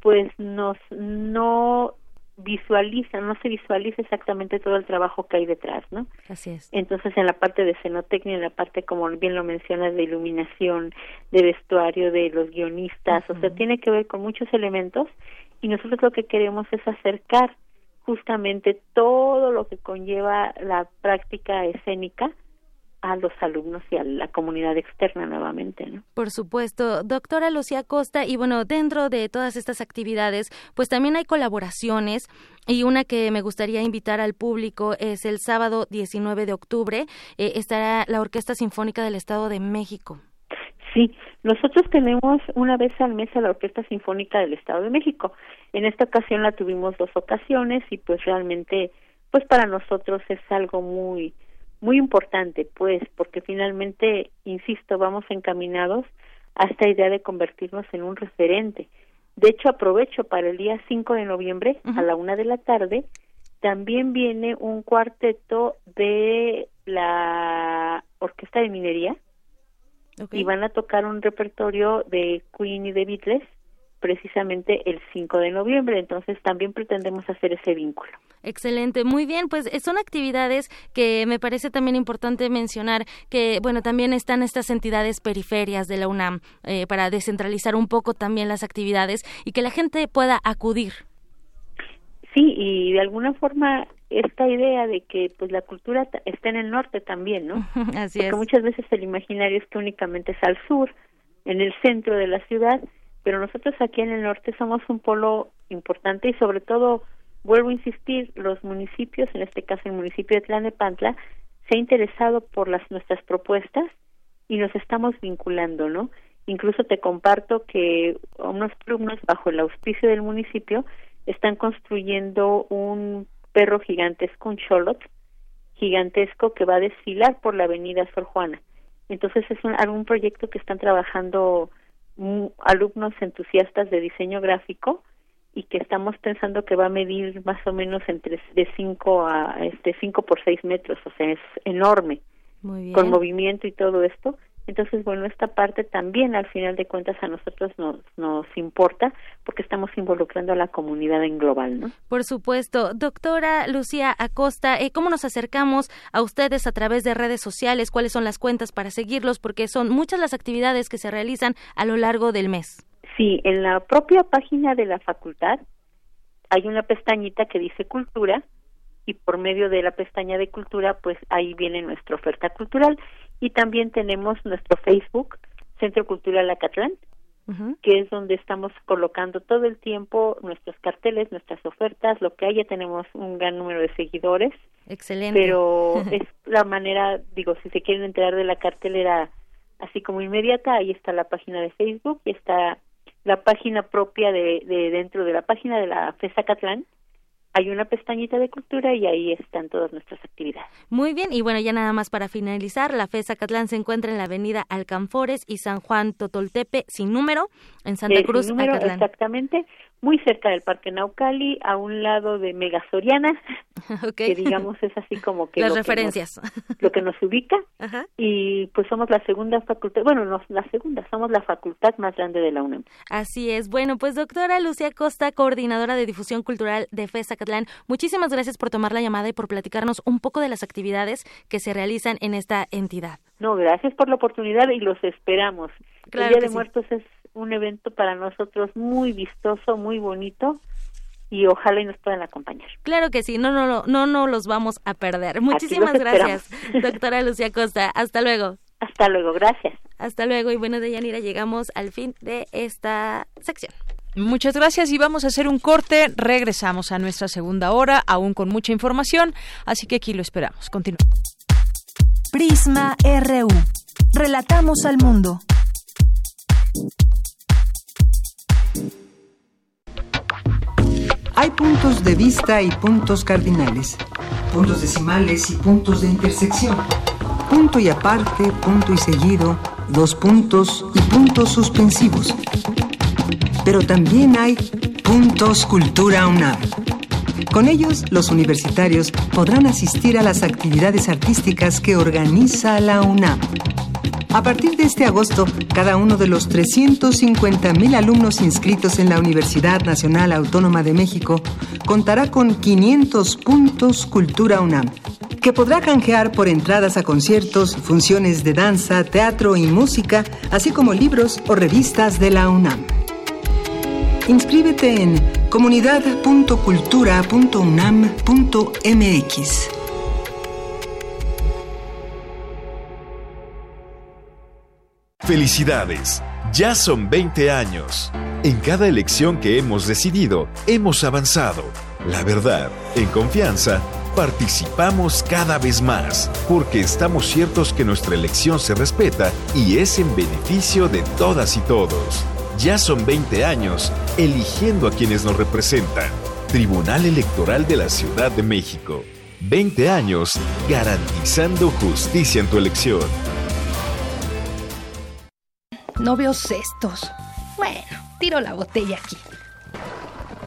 pues nos no visualiza, no se visualiza exactamente todo el trabajo que hay detrás, ¿no? Así es. Entonces, en la parte de escenotecnia, en la parte, como bien lo mencionas, de iluminación, de vestuario, de los guionistas, o sea, tiene que ver con muchos elementos y nosotros lo que queremos es acercar justamente todo lo que conlleva la práctica escénica a los alumnos y a la comunidad externa nuevamente, ¿no? Por supuesto, doctora Lucía Costa, y bueno, dentro de todas estas actividades, pues también hay colaboraciones y una que me gustaría invitar al público es el sábado 19 de octubre, eh, estará la Orquesta Sinfónica del Estado de México. Sí, nosotros tenemos una vez al mes a la Orquesta Sinfónica del Estado de México. En esta ocasión la tuvimos dos ocasiones y pues realmente, pues para nosotros es algo muy, muy importante, pues, porque finalmente, insisto, vamos encaminados a esta idea de convertirnos en un referente. De hecho, aprovecho para el día 5 de noviembre a la una de la tarde, también viene un cuarteto de la Orquesta de Minería y van a tocar un repertorio de Queen y de Beatles precisamente el 5 de noviembre, entonces también pretendemos hacer ese vínculo. Excelente, muy bien, pues eh, son actividades que me parece también importante mencionar que, bueno, también están estas entidades periferias de la UNAM eh, para descentralizar un poco también las actividades y que la gente pueda acudir. Sí, y de alguna forma esta idea de que pues la cultura está en el norte también, ¿no? Así Porque muchas veces el imaginario es que únicamente es al sur, en el centro de la ciudad, pero nosotros aquí en el norte somos un polo importante y sobre todo, vuelvo a insistir, los municipios, en este caso el municipio de Tlanepantla, se ha interesado por las nuestras propuestas y nos estamos vinculando, ¿no? Incluso te comparto que unos alumnos bajo el auspicio del municipio están construyendo un perro gigantesco, un cholot gigantesco que va a desfilar por la avenida Sor Juana. Entonces es un, algún proyecto que están trabajando alumnos entusiastas de diseño gráfico y que estamos pensando que va a medir más o menos entre de 5 a este 5 por 6 metros, o sea, es enorme. Con movimiento y todo esto entonces, bueno, esta parte también al final de cuentas a nosotros nos, nos importa porque estamos involucrando a la comunidad en global, ¿no? Por supuesto. Doctora Lucía Acosta, eh, ¿cómo nos acercamos a ustedes a través de redes sociales? ¿Cuáles son las cuentas para seguirlos? Porque son muchas las actividades que se realizan a lo largo del mes. Sí, en la propia página de la facultad hay una pestañita que dice cultura y por medio de la pestaña de cultura pues ahí viene nuestra oferta cultural y también tenemos nuestro Facebook, Centro Cultural Acatlán, que es donde estamos colocando todo el tiempo nuestros carteles, nuestras ofertas, lo que haya tenemos un gran número de seguidores. Excelente. Pero es la manera, digo, si se quieren enterar de la cartelera así como inmediata, ahí está la página de Facebook y está la página propia de, de dentro de la página de la FESA Catlán, hay una pestañita de cultura y ahí están todas nuestras actividades. Muy bien, y bueno, ya nada más para finalizar, la FESA Catlán se encuentra en la avenida Alcanfores y San Juan Totoltepe sin número, en Santa Cruz, sin número, Exactamente, muy cerca del Parque Naucali, a un lado de Megasoriana, que digamos es así como que las referencias, lo que nos ubica, y pues somos la segunda facultad, bueno, no la segunda, somos la facultad más grande de la UNAM. Así es. Bueno, pues doctora Lucía Costa, coordinadora de difusión cultural de FESA Catlán, muchísimas gracias por tomar la llamada y por platicarnos un poco de las actividades que se realizan en esta entidad. No, gracias por la oportunidad y los esperamos. el Día de Muertos es un evento para nosotros muy vistoso, muy bonito y ojalá y nos puedan acompañar. Claro que sí, no, no, no, no, no los vamos a perder. Muchísimas gracias, doctora Lucía Costa. Hasta luego. Hasta luego, gracias. Hasta luego y bueno, Deyanira, llegamos al fin de esta sección. Muchas gracias y vamos a hacer un corte. Regresamos a nuestra segunda hora, aún con mucha información, así que aquí lo esperamos. Continuamos. Prisma RU. Relatamos al mundo. Hay puntos de vista y puntos cardinales, puntos decimales y puntos de intersección, punto y aparte, punto y seguido, dos puntos y puntos suspensivos. Pero también hay puntos cultura UNAM. Con ellos, los universitarios podrán asistir a las actividades artísticas que organiza la UNAM a partir de este agosto, cada uno de los 350.000 alumnos inscritos en la Universidad Nacional Autónoma de México contará con 500 puntos Cultura UNAM, que podrá canjear por entradas a conciertos, funciones de danza, teatro y música, así como libros o revistas de la UNAM. Inscríbete en comunidad.cultura.unam.mx. Felicidades, ya son 20 años. En cada elección que hemos decidido, hemos avanzado. La verdad, en confianza, participamos cada vez más, porque estamos ciertos que nuestra elección se respeta y es en beneficio de todas y todos. Ya son 20 años eligiendo a quienes nos representan. Tribunal Electoral de la Ciudad de México. 20 años garantizando justicia en tu elección. No veo cestos. Bueno, tiro la botella aquí.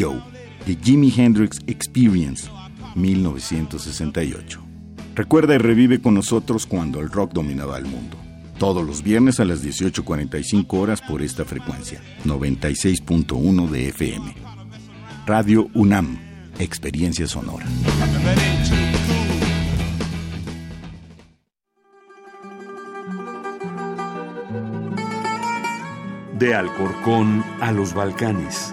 Joe, The Jimi Hendrix Experience, 1968. Recuerda y revive con nosotros cuando el rock dominaba el mundo. Todos los viernes a las 18.45 horas por esta frecuencia, 96.1 de FM. Radio UNAM, Experiencia Sonora. De Alcorcón a los Balcanes.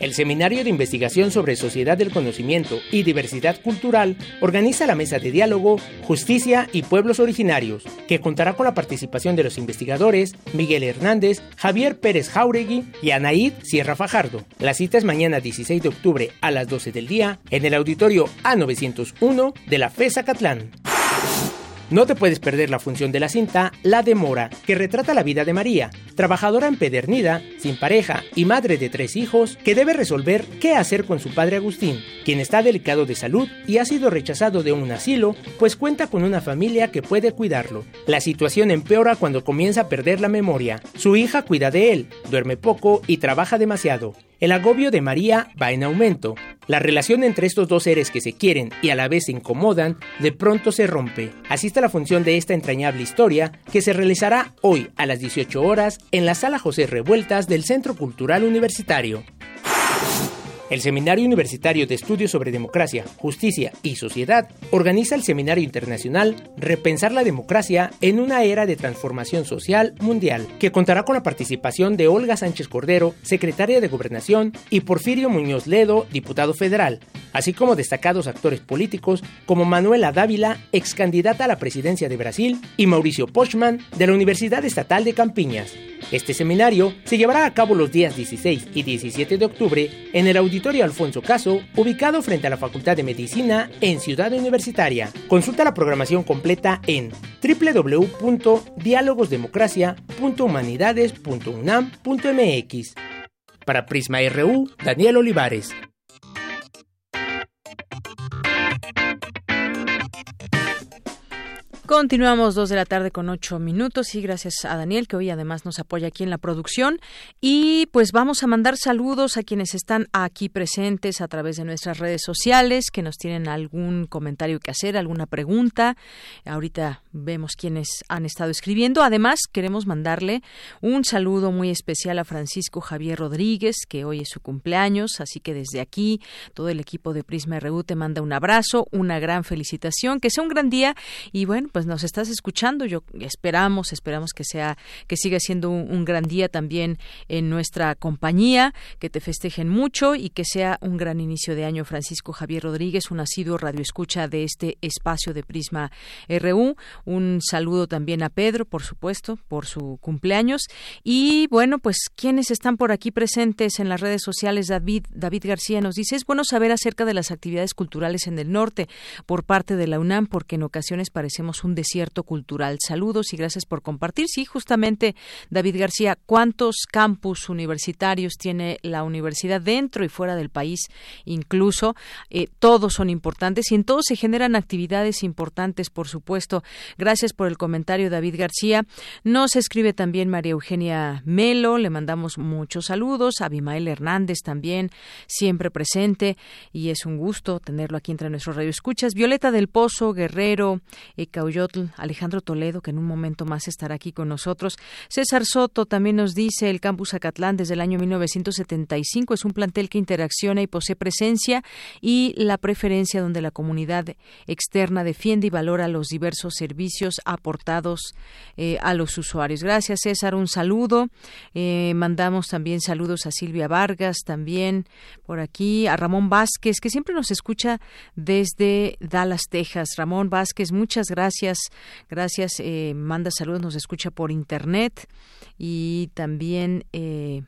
El Seminario de Investigación sobre Sociedad del Conocimiento y Diversidad Cultural organiza la mesa de diálogo Justicia y Pueblos Originarios, que contará con la participación de los investigadores Miguel Hernández, Javier Pérez Jauregui y Anaíd Sierra Fajardo. La cita es mañana 16 de octubre a las 12 del día en el auditorio A901 de la FESA Catlán. No te puedes perder la función de la cinta La Demora, que retrata la vida de María, trabajadora empedernida, sin pareja y madre de tres hijos, que debe resolver qué hacer con su padre Agustín, quien está delicado de salud y ha sido rechazado de un asilo, pues cuenta con una familia que puede cuidarlo. La situación empeora cuando comienza a perder la memoria. Su hija cuida de él, duerme poco y trabaja demasiado. El agobio de María va en aumento. La relación entre estos dos seres que se quieren y a la vez se incomodan de pronto se rompe. Así está la función de esta entrañable historia que se realizará hoy a las 18 horas en la Sala José Revueltas del Centro Cultural Universitario. El Seminario Universitario de Estudios sobre Democracia, Justicia y Sociedad organiza el Seminario Internacional Repensar la Democracia en una era de transformación social mundial, que contará con la participación de Olga Sánchez Cordero, secretaria de Gobernación, y Porfirio Muñoz Ledo, diputado federal, así como destacados actores políticos como Manuela Dávila, ex candidata a la presidencia de Brasil, y Mauricio Pochman, de la Universidad Estatal de Campiñas. Este seminario se llevará a cabo los días 16 y 17 de octubre en el Auditorio Alfonso Caso, ubicado frente a la Facultad de Medicina en Ciudad Universitaria. Consulta la programación completa en www.dialogosdemocracia.humanidades.unam.mx. Para Prisma RU, Daniel Olivares. Continuamos dos de la tarde con ocho minutos y gracias a Daniel que hoy además nos apoya aquí en la producción y pues vamos a mandar saludos a quienes están aquí presentes a través de nuestras redes sociales que nos tienen algún comentario que hacer, alguna pregunta. Ahorita vemos quienes han estado escribiendo. Además queremos mandarle un saludo muy especial a Francisco Javier Rodríguez que hoy es su cumpleaños, así que desde aquí todo el equipo de Prisma RU te manda un abrazo, una gran felicitación, que sea un gran día y bueno, pues nos estás escuchando. Yo esperamos, esperamos que sea, que siga siendo un, gran día también en nuestra compañía, que te festejen mucho y que sea un gran inicio de año. Francisco Javier Rodríguez, un asiduo radioescucha de este espacio de Prisma RU. Un saludo también a Pedro, por supuesto, por su cumpleaños. Y bueno, pues quienes están por aquí presentes en las redes sociales, David, David García nos dice, es bueno saber acerca de las actividades culturales en el norte por parte de la UNAM, porque en ocasiones parecemos un desierto cultural. Saludos y gracias por compartir. Sí, justamente, David García, ¿cuántos campus universitarios tiene la universidad dentro y fuera del país? Incluso, eh, todos son importantes y en todos se generan actividades importantes, por supuesto. Gracias por el comentario, David García. Nos escribe también María Eugenia Melo, le mandamos muchos saludos. Abimael Hernández también, siempre presente y es un gusto tenerlo aquí entre nuestros radioescuchas. Violeta del Pozo, Guerrero, eh, Alejandro Toledo, que en un momento más estará aquí con nosotros. César Soto también nos dice, el campus Acatlán desde el año 1975 es un plantel que interacciona y posee presencia y la preferencia donde la comunidad externa defiende y valora los diversos servicios aportados eh, a los usuarios. Gracias, César. Un saludo. Eh, mandamos también saludos a Silvia Vargas, también por aquí, a Ramón Vázquez, que siempre nos escucha desde Dallas, Texas. Ramón Vázquez, muchas gracias Gracias. Eh, manda saludos, nos escucha por internet y también eh,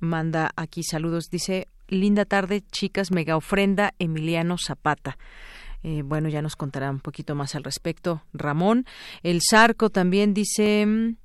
manda aquí saludos. Dice, linda tarde, chicas, mega ofrenda Emiliano Zapata. Eh, bueno, ya nos contará un poquito más al respecto. Ramón, el Zarco también dice mm,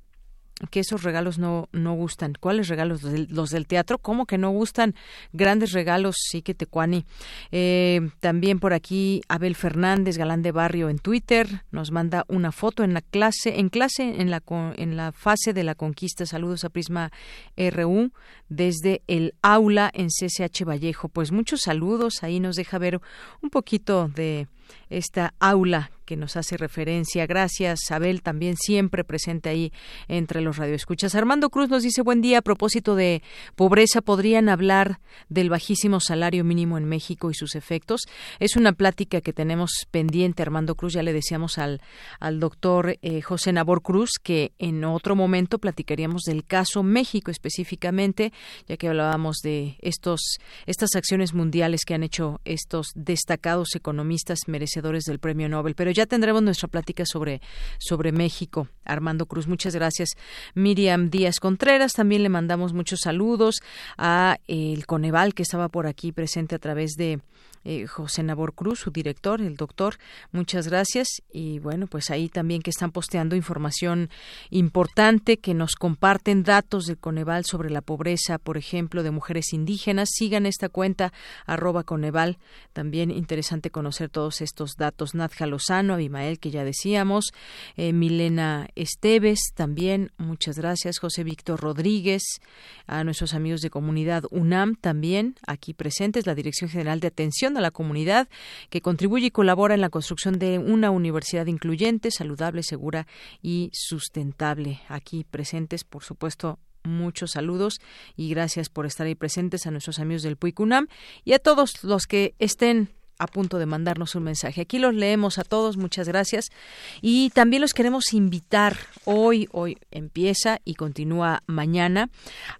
que esos regalos no, no gustan. ¿Cuáles regalos? Los del, teatro, ¿cómo que no gustan? Grandes regalos, sí que te cuani. Eh, también por aquí Abel Fernández, galán de barrio en Twitter, nos manda una foto en la clase, en clase, en la, en la fase de la conquista. Saludos a Prisma RU desde el aula en CCH Vallejo. Pues muchos saludos, ahí nos deja ver un poquito de esta aula que nos hace referencia. Gracias, Abel, también siempre presente ahí entre los radioescuchas. Armando Cruz nos dice buen día a propósito de pobreza. ¿Podrían hablar del bajísimo salario mínimo en México y sus efectos? Es una plática que tenemos pendiente, Armando Cruz. Ya le decíamos al, al doctor eh, José Nabor Cruz que en otro momento platicaríamos del caso México específicamente, ya que hablábamos de estos, estas acciones mundiales que han hecho estos destacados economistas del premio Nobel. Pero ya tendremos nuestra plática sobre, sobre México. Armando Cruz, muchas gracias. Miriam Díaz Contreras, también le mandamos muchos saludos a el Coneval que estaba por aquí presente a través de eh, José Nabor Cruz, su director, el doctor. Muchas gracias. Y bueno, pues ahí también que están posteando información importante, que nos comparten datos del Coneval sobre la pobreza, por ejemplo, de mujeres indígenas. Sigan esta cuenta, arroba Coneval. También interesante conocer todos estos datos. Nadja Lozano, Abimael, que ya decíamos, eh, Milena Esteves, también, muchas gracias. José Víctor Rodríguez, a nuestros amigos de comunidad UNAM, también aquí presentes, la Dirección General de Atención a la comunidad que contribuye y colabora en la construcción de una universidad incluyente, saludable, segura y sustentable. Aquí presentes, por supuesto, muchos saludos y gracias por estar ahí presentes a nuestros amigos del PUICUNAM y a todos los que estén a punto de mandarnos un mensaje. Aquí los leemos a todos, muchas gracias. Y también los queremos invitar hoy, hoy empieza y continúa mañana,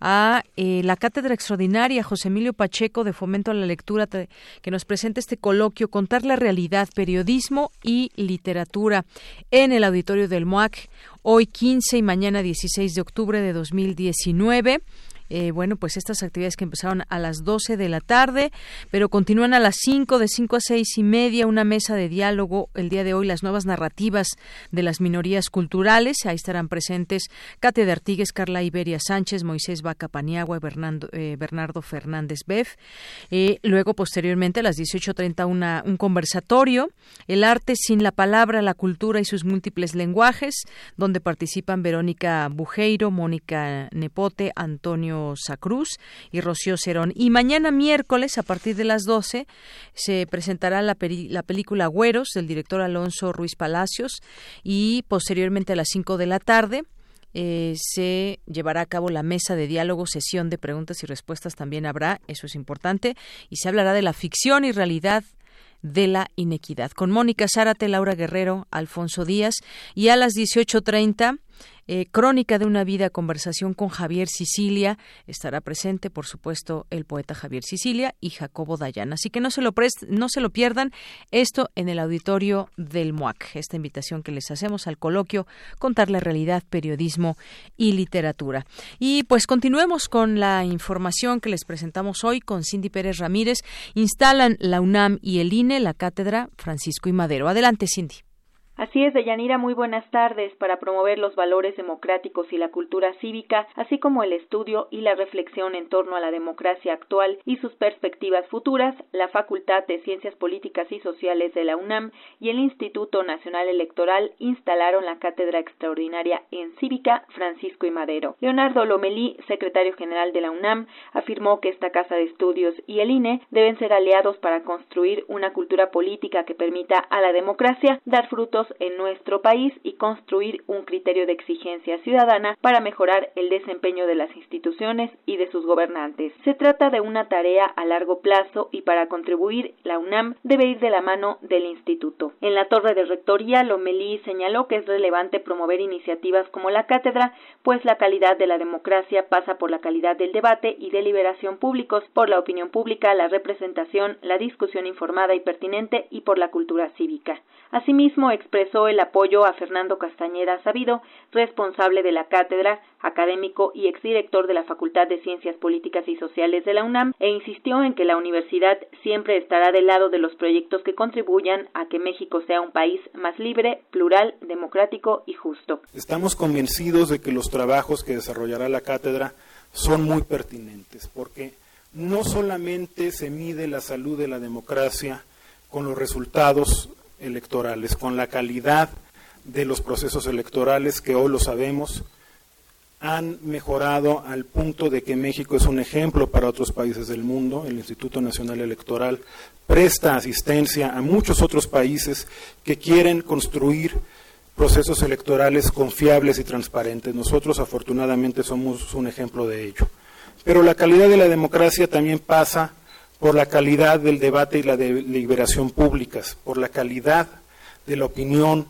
a eh, la Cátedra Extraordinaria José Emilio Pacheco de Fomento a la Lectura, que nos presenta este coloquio, Contar la Realidad, Periodismo y Literatura, en el auditorio del MOAC, hoy 15 y mañana 16 de octubre de 2019 Eh, bueno, pues estas actividades que empezaron a las 12 de la tarde, pero continúan a las 5, de 5 a 6 y media, una mesa de diálogo el día de hoy, las nuevas narrativas de las minorías culturales. Ahí estarán presentes Cate de Artigues, Carla Iberia Sánchez, Moisés Vaca Paniagua y eh, Bernardo Fernández Beff. Eh, luego, posteriormente, a las 18.30, un conversatorio, El arte sin la palabra, la cultura y sus múltiples lenguajes, donde participan Verónica Bujeiro, Mónica Nepote, Antonio Sacruz y Rocío Cerón. Y mañana miércoles, a partir de las 12, se presentará la, la película Güeros del director Alonso Ruiz Palacios y posteriormente a las 5 de la tarde eh, se llevará a cabo la mesa de diálogo, sesión de preguntas y respuestas también habrá, eso es importante, y se hablará de la ficción y realidad de la inequidad. Con Mónica Zárate, Laura Guerrero, Alfonso Díaz y a las 18.30 eh, Crónica de una vida, conversación con Javier Sicilia. Estará presente, por supuesto, el poeta Javier Sicilia y Jacobo Dayan. Así que no se lo, no se lo pierdan esto en el auditorio del MUAC. Esta invitación que les hacemos al coloquio, contar la realidad, periodismo y literatura. Y pues continuemos con la información que les presentamos hoy con Cindy Pérez Ramírez. Instalan la UNAM y el INE la cátedra Francisco y Madero. Adelante, Cindy. Así es, Deyanira, muy buenas tardes. Para promover los valores democráticos y la cultura cívica, así como el estudio y la reflexión en torno a la democracia actual y sus perspectivas futuras, la Facultad de Ciencias Políticas y Sociales de la UNAM y el Instituto Nacional Electoral instalaron la Cátedra Extraordinaria en Cívica Francisco y Madero. Leonardo Lomelí, secretario general de la UNAM, afirmó que esta casa de estudios y el INE deben ser aliados para construir una cultura política que permita a la democracia dar frutos en nuestro país y construir un criterio de exigencia ciudadana para mejorar el desempeño de las instituciones y de sus gobernantes. Se trata de una tarea a largo plazo y para contribuir la UNAM debe ir de la mano del instituto. En la torre de rectoría, Lomelí señaló que es relevante promover iniciativas como la cátedra, pues la calidad de la democracia pasa por la calidad del debate y deliberación públicos, por la opinión pública, la representación, la discusión informada y pertinente y por la cultura cívica. Asimismo, expresó el apoyo a Fernando Castañeda Sabido, responsable de la cátedra, académico y exdirector de la Facultad de Ciencias Políticas y Sociales de la UNAM, e insistió en que la universidad siempre estará del lado de los proyectos que contribuyan a que México sea un país más libre, plural, democrático y justo. Estamos convencidos de que los trabajos que desarrollará la cátedra son muy pertinentes, porque no solamente se mide la salud de la democracia con los resultados electorales, con la calidad de los procesos electorales que hoy lo sabemos, han mejorado al punto de que México es un ejemplo para otros países del mundo. El Instituto Nacional Electoral presta asistencia a muchos otros países que quieren construir procesos electorales confiables y transparentes. Nosotros afortunadamente somos un ejemplo de ello. Pero la calidad de la democracia también pasa por la calidad del debate y la deliberación públicas, por la calidad de la opinión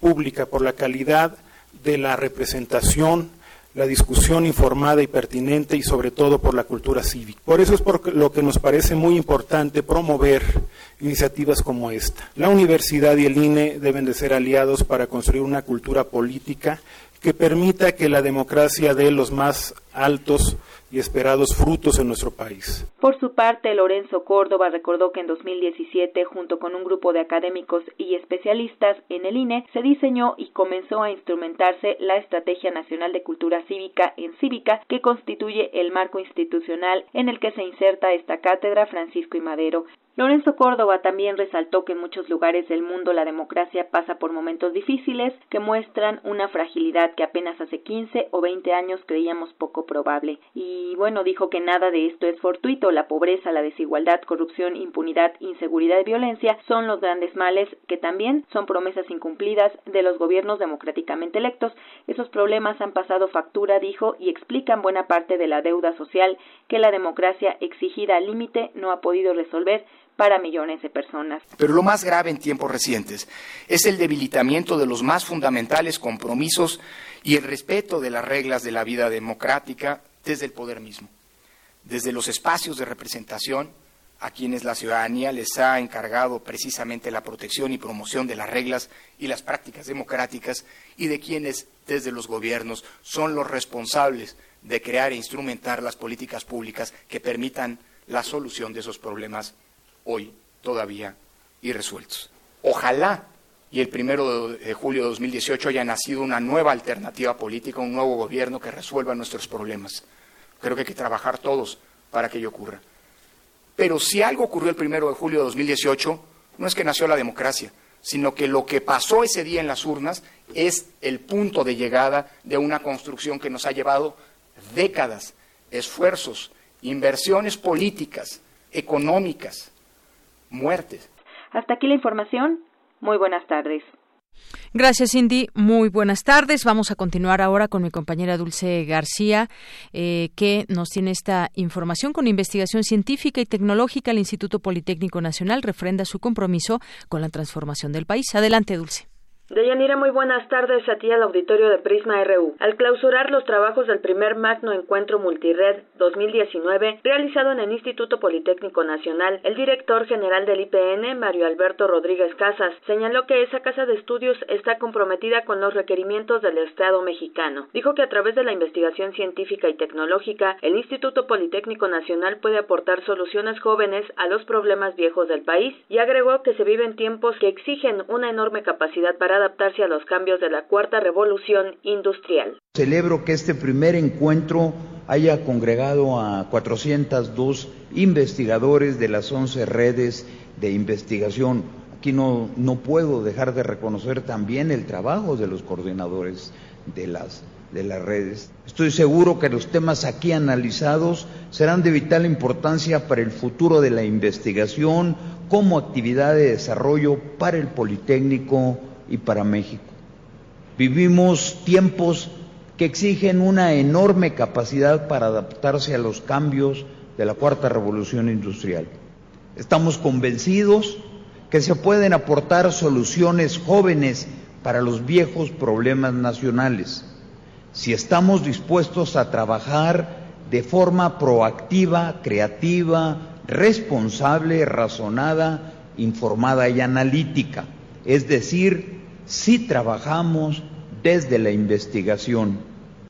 pública, por la calidad de la representación, la discusión informada y pertinente y sobre todo por la cultura cívica. Por eso es por lo que nos parece muy importante promover iniciativas como esta. La universidad y el INE deben de ser aliados para construir una cultura política que permita que la democracia dé los más altos y esperados frutos en nuestro país. Por su parte, Lorenzo Córdoba recordó que en 2017, junto con un grupo de académicos y especialistas en el INE, se diseñó y comenzó a instrumentarse la Estrategia Nacional de Cultura Cívica en Cívica, que constituye el marco institucional en el que se inserta esta cátedra Francisco y Madero. Lorenzo Córdoba también resaltó que en muchos lugares del mundo la democracia pasa por momentos difíciles que muestran una fragilidad que apenas hace 15 o 20 años creíamos poco probable. Y bueno, dijo que nada de esto es fortuito. La pobreza, la desigualdad, corrupción, impunidad, inseguridad y violencia son los grandes males que también son promesas incumplidas de los gobiernos democráticamente electos. Esos problemas han pasado factura, dijo, y explican buena parte de la deuda social que la democracia exigida al límite no ha podido resolver para millones de personas. Pero lo más grave en tiempos recientes es el debilitamiento de los más fundamentales compromisos y el respeto de las reglas de la vida democrática desde el poder mismo, desde los espacios de representación a quienes la ciudadanía les ha encargado precisamente la protección y promoción de las reglas y las prácticas democráticas y de quienes desde los gobiernos son los responsables de crear e instrumentar las políticas públicas que permitan la solución de esos problemas hoy todavía irresueltos. Ojalá y el primero de julio de 2018 haya nacido una nueva alternativa política, un nuevo gobierno que resuelva nuestros problemas. Creo que hay que trabajar todos para que ello ocurra. Pero si algo ocurrió el primero de julio de 2018, no es que nació la democracia, sino que lo que pasó ese día en las urnas es el punto de llegada de una construcción que nos ha llevado décadas, esfuerzos, inversiones políticas, económicas, muertes. Hasta aquí la información. Muy buenas tardes. Gracias, Cindy. Muy buenas tardes. Vamos a continuar ahora con mi compañera Dulce García, eh, que nos tiene esta información con investigación científica y tecnológica. El Instituto Politécnico Nacional refrenda su compromiso con la transformación del país. Adelante, Dulce. Deyanira, muy buenas tardes a ti al auditorio de Prisma RU. Al clausurar los trabajos del primer Magno Encuentro Multired 2019, realizado en el Instituto Politécnico Nacional, el director general del IPN, Mario Alberto Rodríguez Casas, señaló que esa casa de estudios está comprometida con los requerimientos del Estado mexicano. Dijo que a través de la investigación científica y tecnológica, el Instituto Politécnico Nacional puede aportar soluciones jóvenes a los problemas viejos del país y agregó que se viven tiempos que exigen una enorme capacidad para adaptarse a los cambios de la cuarta revolución industrial. Celebro que este primer encuentro haya congregado a 402 investigadores de las 11 redes de investigación. Aquí no, no puedo dejar de reconocer también el trabajo de los coordinadores de las, de las redes. Estoy seguro que los temas aquí analizados serán de vital importancia para el futuro de la investigación como actividad de desarrollo para el Politécnico y para México. Vivimos tiempos que exigen una enorme capacidad para adaptarse a los cambios de la cuarta revolución industrial. Estamos convencidos que se pueden aportar soluciones jóvenes para los viejos problemas nacionales, si estamos dispuestos a trabajar de forma proactiva, creativa, responsable, razonada, informada y analítica, es decir, si trabajamos desde la investigación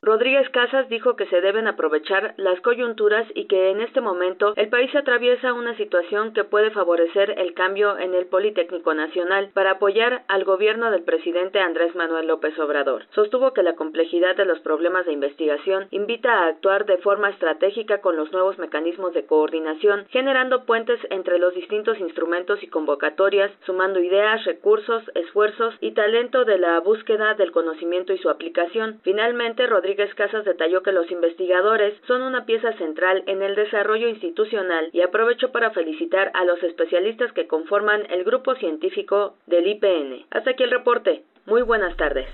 Rodríguez Casas dijo que se deben aprovechar las coyunturas y que en este momento el país atraviesa una situación que puede favorecer el cambio en el Politécnico Nacional para apoyar al gobierno del presidente Andrés Manuel López Obrador. Sostuvo que la complejidad de los problemas de investigación invita a actuar de forma estratégica con los nuevos mecanismos de coordinación, generando puentes entre los distintos instrumentos y convocatorias, sumando ideas, recursos, esfuerzos y talento de la búsqueda del conocimiento y su aplicación. Finalmente, Casas detalló que los investigadores son una pieza central en el desarrollo institucional y aprovecho para felicitar a los especialistas que conforman el grupo científico del IPN. Hasta aquí el reporte. Muy buenas tardes.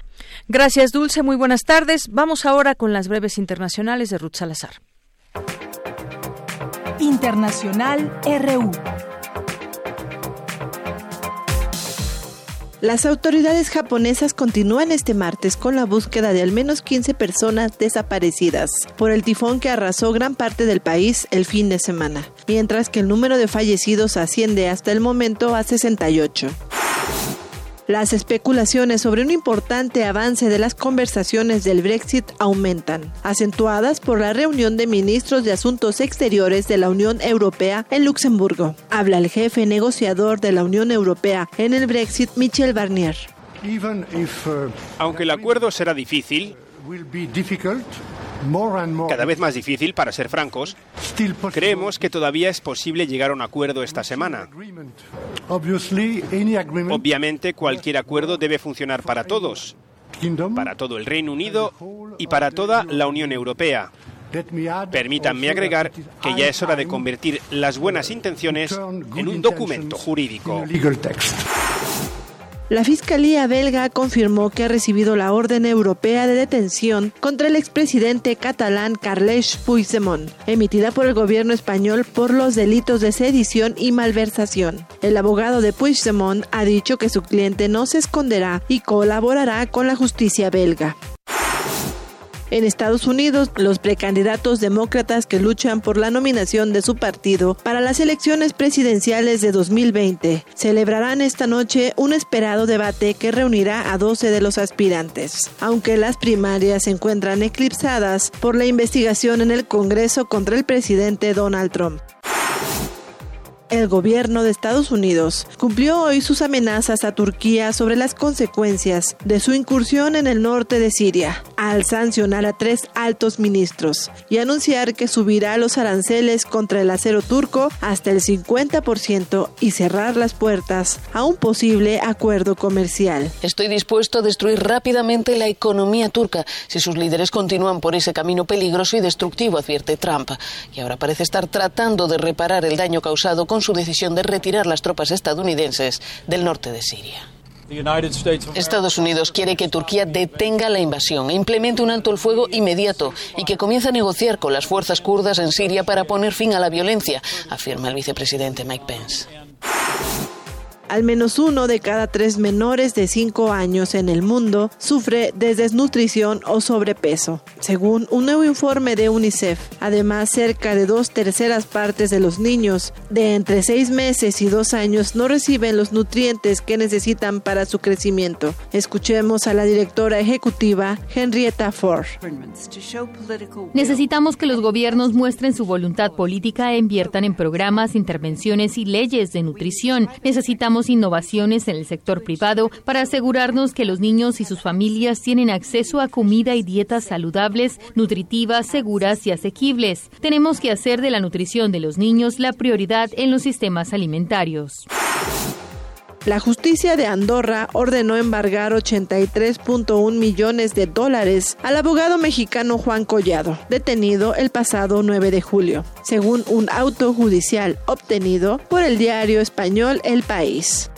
Gracias, Dulce. Muy buenas tardes. Vamos ahora con las breves internacionales de Ruth Salazar. Internacional RU. Las autoridades japonesas continúan este martes con la búsqueda de al menos 15 personas desaparecidas por el tifón que arrasó gran parte del país el fin de semana, mientras que el número de fallecidos asciende hasta el momento a 68. Las especulaciones sobre un importante avance de las conversaciones del Brexit aumentan, acentuadas por la reunión de ministros de Asuntos Exteriores de la Unión Europea en Luxemburgo. Habla el jefe negociador de la Unión Europea en el Brexit, Michel Barnier. Aunque el acuerdo será difícil, cada vez más difícil, para ser francos, creemos que todavía es posible llegar a un acuerdo esta semana. Obviamente, cualquier acuerdo debe funcionar para todos, para todo el Reino Unido y para toda la Unión Europea. Permítanme agregar que ya es hora de convertir las buenas intenciones en un documento jurídico. La Fiscalía belga confirmó que ha recibido la orden europea de detención contra el expresidente catalán Carles Puigdemont, emitida por el gobierno español por los delitos de sedición y malversación. El abogado de Puigdemont ha dicho que su cliente no se esconderá y colaborará con la justicia belga. En Estados Unidos, los precandidatos demócratas que luchan por la nominación de su partido para las elecciones presidenciales de 2020 celebrarán esta noche un esperado debate que reunirá a 12 de los aspirantes. Aunque las primarias se encuentran eclipsadas por la investigación en el Congreso contra el presidente Donald Trump. El gobierno de Estados Unidos cumplió hoy sus amenazas a Turquía sobre las consecuencias de su incursión en el norte de Siria, al sancionar a tres altos ministros y anunciar que subirá los aranceles contra el acero turco hasta el 50% y cerrar las puertas a un posible acuerdo comercial. Estoy dispuesto a destruir rápidamente la economía turca si sus líderes continúan por ese camino peligroso y destructivo, advierte Trump, y ahora parece estar tratando de reparar el daño causado con su decisión de retirar las tropas estadounidenses del norte de Siria. Estados Unidos quiere que Turquía detenga la invasión e implemente un alto el fuego inmediato y que comience a negociar con las fuerzas kurdas en Siria para poner fin a la violencia, afirma el vicepresidente Mike Pence. Al menos uno de cada tres menores de 5 años en el mundo sufre de desnutrición o sobrepeso, según un nuevo informe de UNICEF. Además, cerca de dos terceras partes de los niños de entre 6 meses y 2 años no reciben los nutrientes que necesitan para su crecimiento. Escuchemos a la directora ejecutiva Henrietta Ford. Necesitamos que los gobiernos muestren su voluntad política e inviertan en programas, intervenciones y leyes de nutrición. Necesitamos innovaciones en el sector privado para asegurarnos que los niños y sus familias tienen acceso a comida y dietas saludables, nutritivas, seguras y asequibles. Tenemos que hacer de la nutrición de los niños la prioridad en los sistemas alimentarios. La justicia de Andorra ordenó embargar 83.1 millones de dólares al abogado mexicano Juan Collado, detenido el pasado 9 de julio, según un auto judicial obtenido por el diario español El País.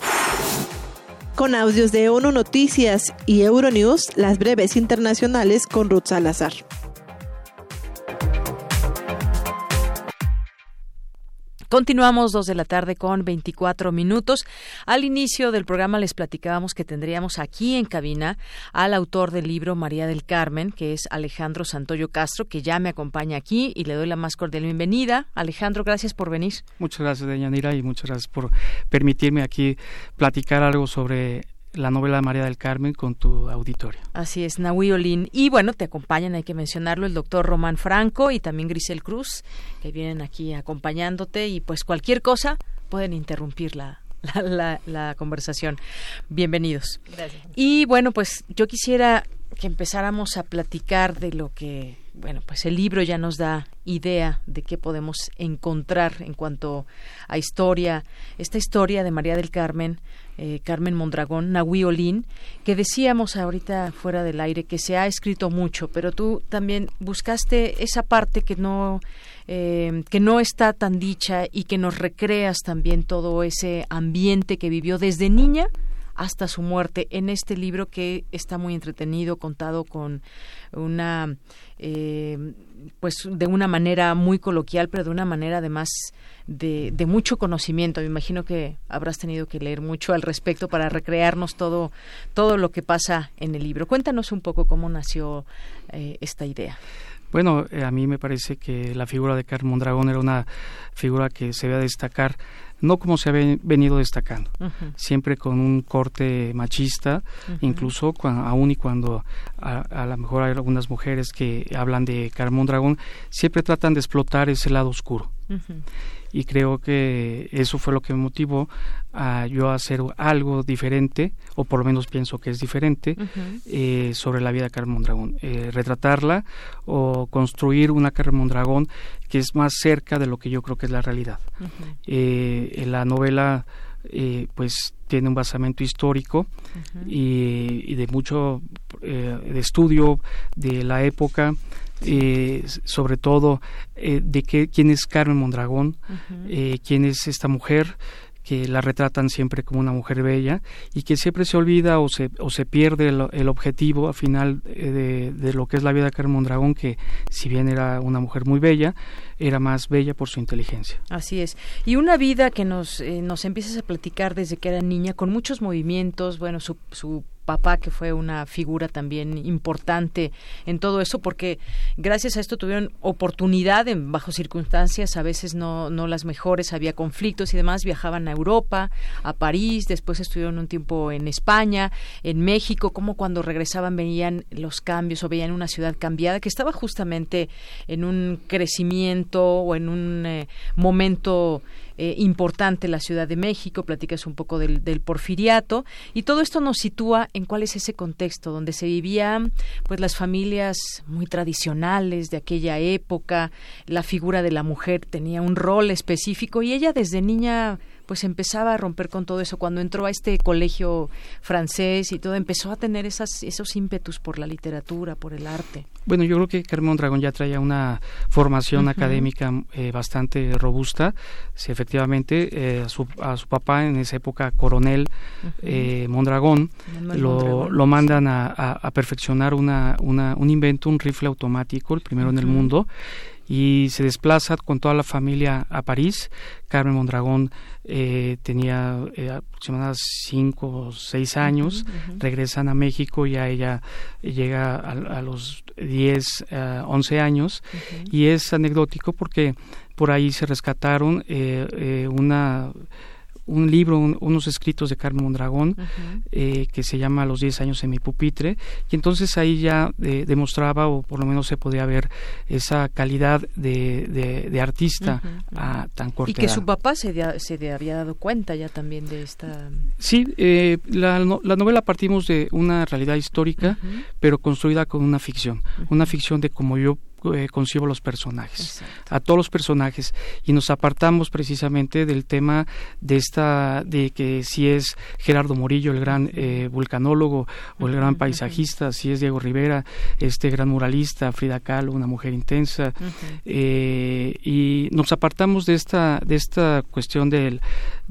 Con audios de ONU Noticias y Euronews, las breves internacionales con Ruth Salazar. Continuamos dos de la tarde con 24 minutos. Al inicio del programa les platicábamos que tendríamos aquí en cabina al autor del libro María del Carmen, que es Alejandro Santoyo Castro, que ya me acompaña aquí y le doy la más cordial bienvenida. Alejandro, gracias por venir. Muchas gracias, Deyanira, y muchas gracias por permitirme aquí platicar algo sobre la novela María del Carmen con tu auditorio. Así es, Nahui Olin. Y bueno, te acompañan, hay que mencionarlo, el doctor Román Franco y también Grisel Cruz, que vienen aquí acompañándote y pues cualquier cosa pueden interrumpir la, la, la, la conversación. Bienvenidos. Gracias. Y bueno, pues yo quisiera que empezáramos a platicar de lo que, bueno, pues el libro ya nos da idea de qué podemos encontrar en cuanto a historia, esta historia de María del Carmen, eh, Carmen Mondragón, Nahui Olin, que decíamos ahorita fuera del aire que se ha escrito mucho, pero tú también buscaste esa parte que no eh, que no está tan dicha y que nos recreas también todo ese ambiente que vivió desde niña hasta su muerte en este libro que está muy entretenido, contado con una, eh, pues de una manera muy coloquial, pero de una manera además de, de, mucho conocimiento. Me imagino que habrás tenido que leer mucho al respecto para recrearnos todo, todo lo que pasa en el libro. Cuéntanos un poco cómo nació eh, esta idea. Bueno, eh, a mí me parece que la figura de Carmen Mondragón era una figura que se debe destacar no como se ha venido destacando, uh -huh. siempre con un corte machista, uh -huh. incluso cuando, aún y cuando a, a lo mejor hay algunas mujeres que hablan de Carmón Dragón, siempre tratan de explotar ese lado oscuro. Uh -huh. Y creo que eso fue lo que me motivó a yo hacer algo diferente, o por lo menos pienso que es diferente, eh, sobre la vida de Carmen Dragón. Eh, retratarla o construir una Carmen Dragón que es más cerca de lo que yo creo que es la realidad. Eh, en la novela eh, pues tiene un basamento histórico uh -huh. y, y, de mucho eh, de estudio de la época eh, sobre todo de que, quién es Carmen Mondragón uh -huh. quién es esta mujer que la retratan siempre como una mujer bella y que siempre se olvida o se, o se pierde el, el objetivo al final de, de, lo que es la vida de Carmen Mondragón, que si bien era una mujer muy bella, era más bella por su inteligencia. Así es. Y una vida que nos, eh, nos empiezas a platicar desde que era niña, con muchos movimientos, bueno, su, su papá, que fue una figura también importante en todo eso, porque gracias a esto tuvieron oportunidad en bajo circunstancias, a veces no, no las mejores, había conflictos y demás, viajaban a Europa, a París, después estuvieron un tiempo en España, en México, como cuando regresaban veían los cambios o veían una ciudad cambiada que estaba justamente en un crecimiento o en un eh, momento eh, importante la Ciudad de México, platicas un poco del, del, porfiriato y todo esto nos sitúa en cuál es ese contexto donde se vivían pues las familias muy tradicionales de aquella época, la figura de la mujer tenía un rol específico y ella desde niña pues empezaba a romper con todo eso. Cuando entró a este colegio francés y todo, empezó a tener esas, esos ímpetus por la literatura, por el arte. Bueno, yo creo que Carmen Dragón ya traía una formación académica eh, bastante robusta. Sí, efectivamente, eh, a, su, a, su, papá en esa época, coronel eh, Mondragón, lo, Mondragón, lo, mandan a, a, a perfeccionar una, una, un invento, un rifle automático, el primero en el mundo y se desplaza con toda la familia a París. Carmen Mondragón eh, tenía eh, aproximadamente cinco o seis años, uh -huh. regresan a México y a ella llega a, a los 10, uh, 11 años uh -huh. y es anecdótico porque por ahí se rescataron eh, una un libro, un, unos escritos de Carmen Mondragón, uh -huh. eh, que se llama Los 10 años en mi pupitre, y entonces ahí ya eh, demostraba, o por lo menos se podía ver, esa calidad de, de, de artista uh -huh. a tan corta Y que su papá se, de, se de había dado cuenta ya también de esta... Sí, eh, la, la, novela partimos de una realidad histórica, pero construida con una ficción, una ficción de como yo eh, concibo los personajes, Exacto. a todos los personajes, y nos apartamos precisamente del tema de esta, de que si es Gerardo Morillo, el gran eh, vulcanólogo, o el gran paisajista, si es Diego Rivera, este gran muralista, Frida Kahlo, una mujer intensa, eh, y nos apartamos de esta, de esta cuestión del,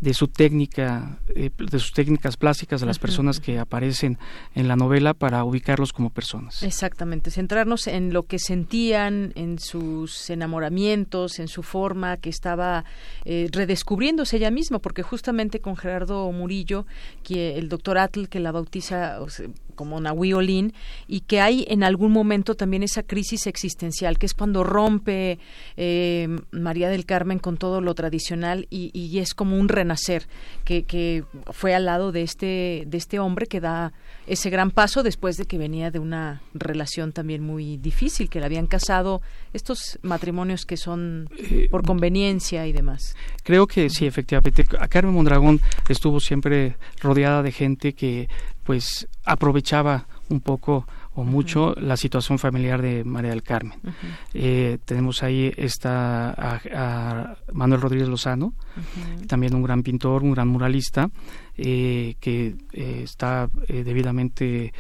de su técnica, eh, de sus técnicas plásticas de las personas que aparecen en la novela para ubicarlos como personas. Exactamente, centrarnos en lo que sentían, en sus enamoramientos, en su forma que estaba eh, redescubriéndose ella misma, porque justamente con Gerardo Murillo, que el doctor Atl que la bautiza o sea, como Nahui Olin, y que hay en algún momento también esa crisis existencial, que es cuando rompe eh, María del Carmen con todo lo tradicional y, y es como un renacer que, que, fue al lado de este, de este hombre que da ese gran paso después de que venía de una relación también muy difícil, que le habían casado estos matrimonios que son por conveniencia y demás. Creo que sí, efectivamente. A Carmen Mondragón estuvo siempre rodeada de gente que pues aprovechaba un poco o mucho uh -huh. la situación familiar de María del Carmen. Uh -huh. eh, tenemos ahí está a, a Manuel Rodríguez Lozano, uh -huh. también un gran pintor, un gran muralista, eh, que eh, está eh, debidamente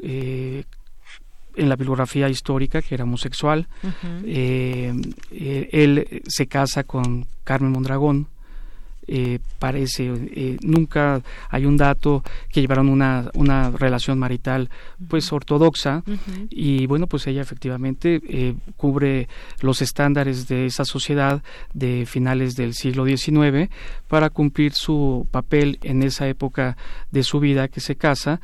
en la bibliografía histórica, que era homosexual. Él se casa con Carmen Mondragón, eh, parece, eh, nunca hay un dato que llevaron una, una relación marital pues ortodoxa uh -huh. y bueno pues ella efectivamente eh, cubre los estándares de esa sociedad de finales del siglo XIX para cumplir su papel en esa época de su vida que se casa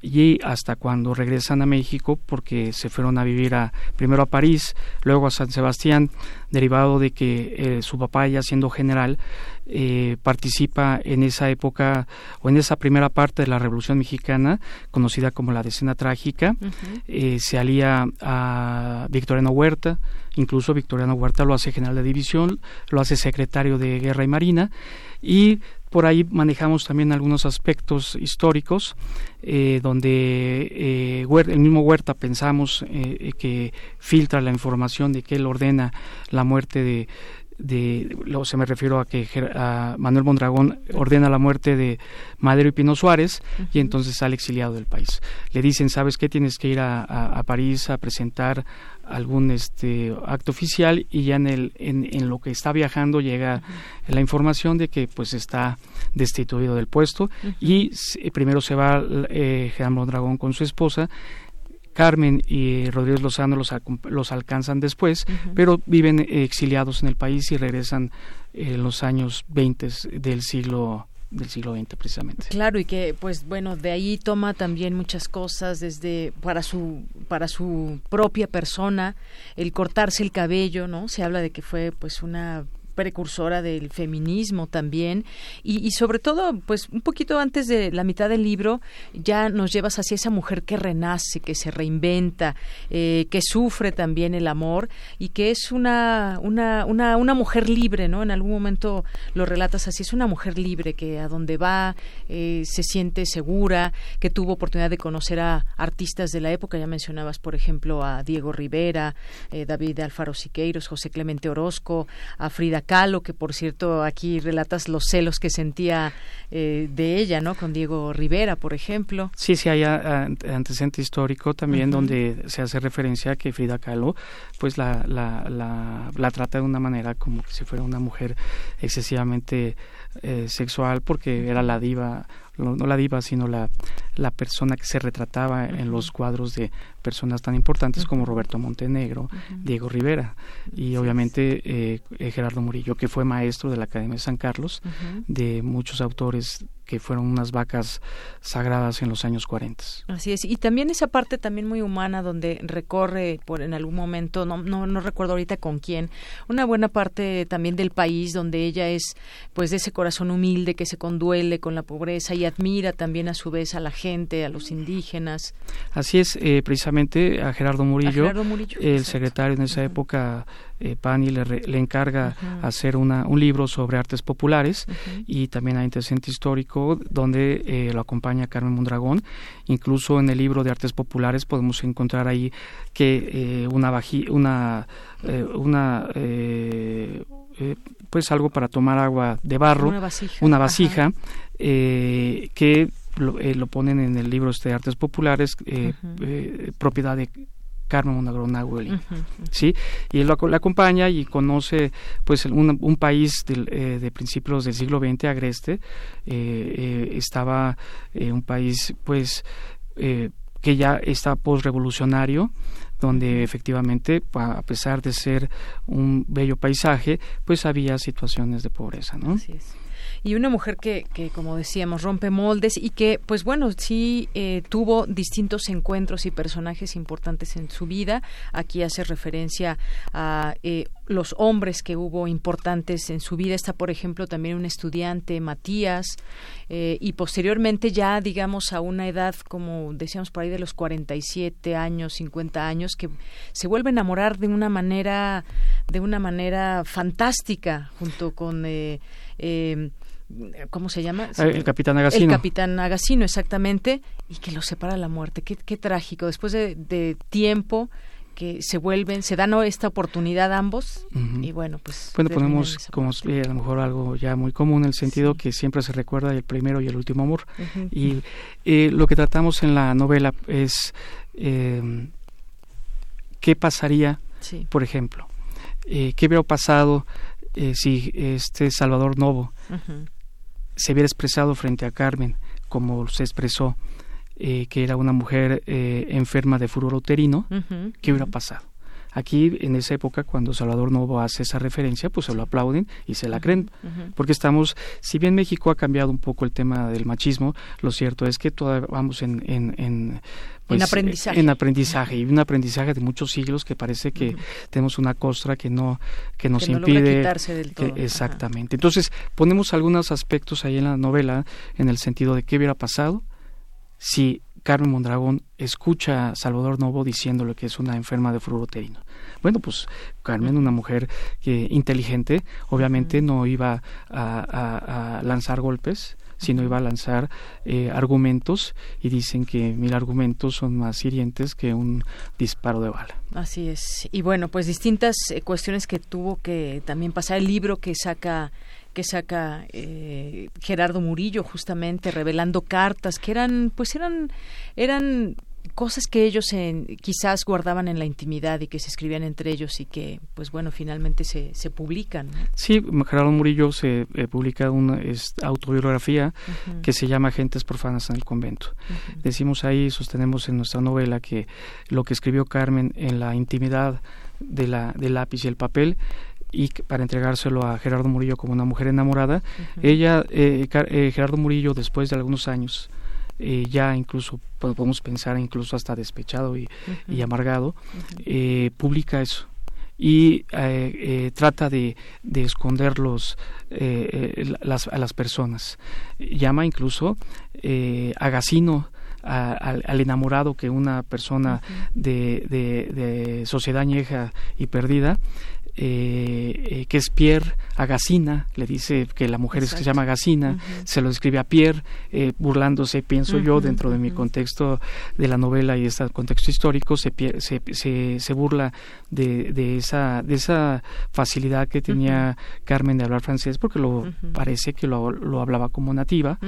y hasta cuando regresan a México porque se fueron a vivir a, primero a París, luego a San Sebastián, derivado de que eh, su papá ya siendo general eh, participa en esa época o en esa primera parte de la Revolución Mexicana, conocida como la Decena Trágica, uh -huh. eh, se alía a Victoriano Huerta, incluso Victoriano Huerta lo hace general de división, lo hace secretario de Guerra y Marina y por ahí manejamos también algunos aspectos históricos eh, donde eh, el mismo Huerta pensamos eh, que filtra la información de que él ordena la muerte de, de lo se me refiero a que a Manuel Mondragón ordena la muerte de Madero y Pino Suárez uh -huh. y entonces sale exiliado del país. Le dicen, ¿sabes qué? Tienes que ir a, a, a París a presentar algún este acto oficial y ya en el en, en lo que está viajando llega uh -huh. la información de que pues está destituido del puesto uh -huh. y eh, primero se va eh, Gerardo Mondragón con su esposa Carmen y Rodríguez Lozano los, los alcanzan después, uh -huh. pero viven exiliados en el país y regresan en los años 20 del siglo del siglo XX precisamente. Claro, y que pues bueno, de ahí toma también muchas cosas desde para su para su propia persona, el cortarse el cabello, ¿no? Se habla de que fue pues una precursora del feminismo también. Y, sobre todo pues un poquito antes de la mitad del libro ya nos llevas hacia esa mujer que renace que se reinventa eh, que sufre también el amor y que es una, una una una mujer libre no en algún momento lo relatas así es una mujer libre que a donde va eh, se siente segura que tuvo oportunidad de conocer a artistas de la época. Ya mencionabas por ejemplo a Diego Rivera eh, David Alfaro Siqueiros José Clemente Orozco a Frida Calo, que por cierto aquí relatas los celos que sentía eh, de ella, ¿no? Con Diego Rivera, por ejemplo. Sí, sí, hay antecedente histórico también donde se hace referencia a que Frida Kahlo, pues la, la, la, la trata de una manera como si fuera una mujer excesivamente eh, sexual porque era la diva no, la diva, sino la, la persona que se retrataba en los cuadros de personas tan importantes como Roberto Montenegro, Diego Rivera. Y obviamente eh, Gerardo Murillo, que fue maestro de la Academia de San Carlos, de muchos autores que fueron unas vacas sagradas en los años 40. Así es, y también esa parte también muy humana donde recorre por en algún momento, no, no, no recuerdo ahorita con quién, una buena parte también del país donde ella es pues de ese corazón humilde que se conduele con la pobreza y admira también a su vez a la gente, a los indígenas. Así es, eh, precisamente a Gerardo Murillo, el secretario en esa época eh, Pani le, le encarga hacer una, un libro sobre artes populares y también hay antecedente histórico donde eh, lo acompaña Carmen Mondragón. Incluso en el libro de artes populares podemos encontrar ahí que una, una, eh, una pues algo para tomar agua de barro, una vasija, que lo, ponen en el libro este de artes populares, propiedad de Carmen Mondragón ¿sí? Y él lo, le acompaña y conoce pues un, un país del, eh, de principios del siglo XX, Agreste, eh, eh, estaba un país pues que ya está postrevolucionario, donde efectivamente, a pesar de ser un bello paisaje, pues había situaciones de pobreza, ¿no? Así es y una mujer que, que como decíamos, rompe moldes y que, pues bueno, sí eh, tuvo distintos encuentros y personajes importantes en su vida. Aquí hace referencia a eh, los hombres que hubo importantes en su vida. Está, por ejemplo, también un estudiante, Matías, eh, y posteriormente ya, digamos, a una edad, como decíamos por ahí, de los 47 años, 50 años, que se vuelve a enamorar de una manera, de una manera fantástica, junto con... Eh, eh, ¿cómo se llama? Ah, el capitán Agasino. El capitán Agasino, exactamente, y que lo separa la muerte. Qué, qué trágico. Después de, tiempo que se vuelven, se dan esta oportunidad ambos y bueno, pues... Bueno, ponemos como a lo mejor algo ya muy común, en el sentido que siempre se recuerda el primero y el último amor. Y eh, lo que tratamos en la novela es eh, qué pasaría, por ejemplo, eh, qué hubiera pasado si este Salvador Novo se hubiera expresado frente a Carmen como se expresó, eh, que era una mujer eh, enferma de furor uterino, ¿qué hubiera pasado? Aquí, en esa época, cuando Salvador Novo hace esa referencia, pues se lo aplauden y se la creen. Porque estamos, si bien México ha cambiado un poco el tema del machismo, lo cierto es que todavía vamos en, en, en pues, aprendizaje. En aprendizaje y un aprendizaje de muchos siglos que parece que tenemos una costra que no que nos impide del todo. exactamente. Entonces ponemos algunos aspectos ahí en la novela en el sentido de qué hubiera pasado si Carmen Mondragón escucha a Salvador Novo diciéndole que es una enferma de fluoro uterino. Bueno, pues Carmen, una mujer que, inteligente, obviamente no iba a, lanzar golpes, sino iba a lanzar eh, argumentos y dicen que mil argumentos son más hirientes que un disparo de bala. Así es. Y bueno, pues distintas eh, cuestiones que tuvo que también pasar el libro que saca que saca eh, Gerardo Murillo justamente revelando cartas que eran pues eran eran cosas que ellos quizás guardaban en la intimidad y que se escribían entre ellos y que pues bueno finalmente se, se publican sí Gerardo Murillo se eh, publica una autobiografía que se llama Gentes profanas en el convento. Decimos ahí sostenemos en nuestra novela que lo que escribió Carmen en la intimidad de la del lápiz y el papel y para entregárselo a Gerardo Murillo como una mujer enamorada. Ella, eh, eh, Gerardo Murillo, después de algunos años, eh, ya incluso podemos pensar incluso hasta despechado y, amargado, publica eso y trata de, de esconder los, las, a las personas. Llama incluso a Gacino al, enamorado que una persona de, de, sociedad añeja y perdida eh, eh, que es Pierre Agasina, le dice que la mujer es que se llama Agasina, se lo escribe a Pierre, eh, burlándose, pienso yo, dentro de mi contexto de la novela y este contexto histórico, se, se, se, burla de, de, esa, de esa facilidad que tenía Carmen de hablar francés, porque lo parece que lo, lo, hablaba como nativa,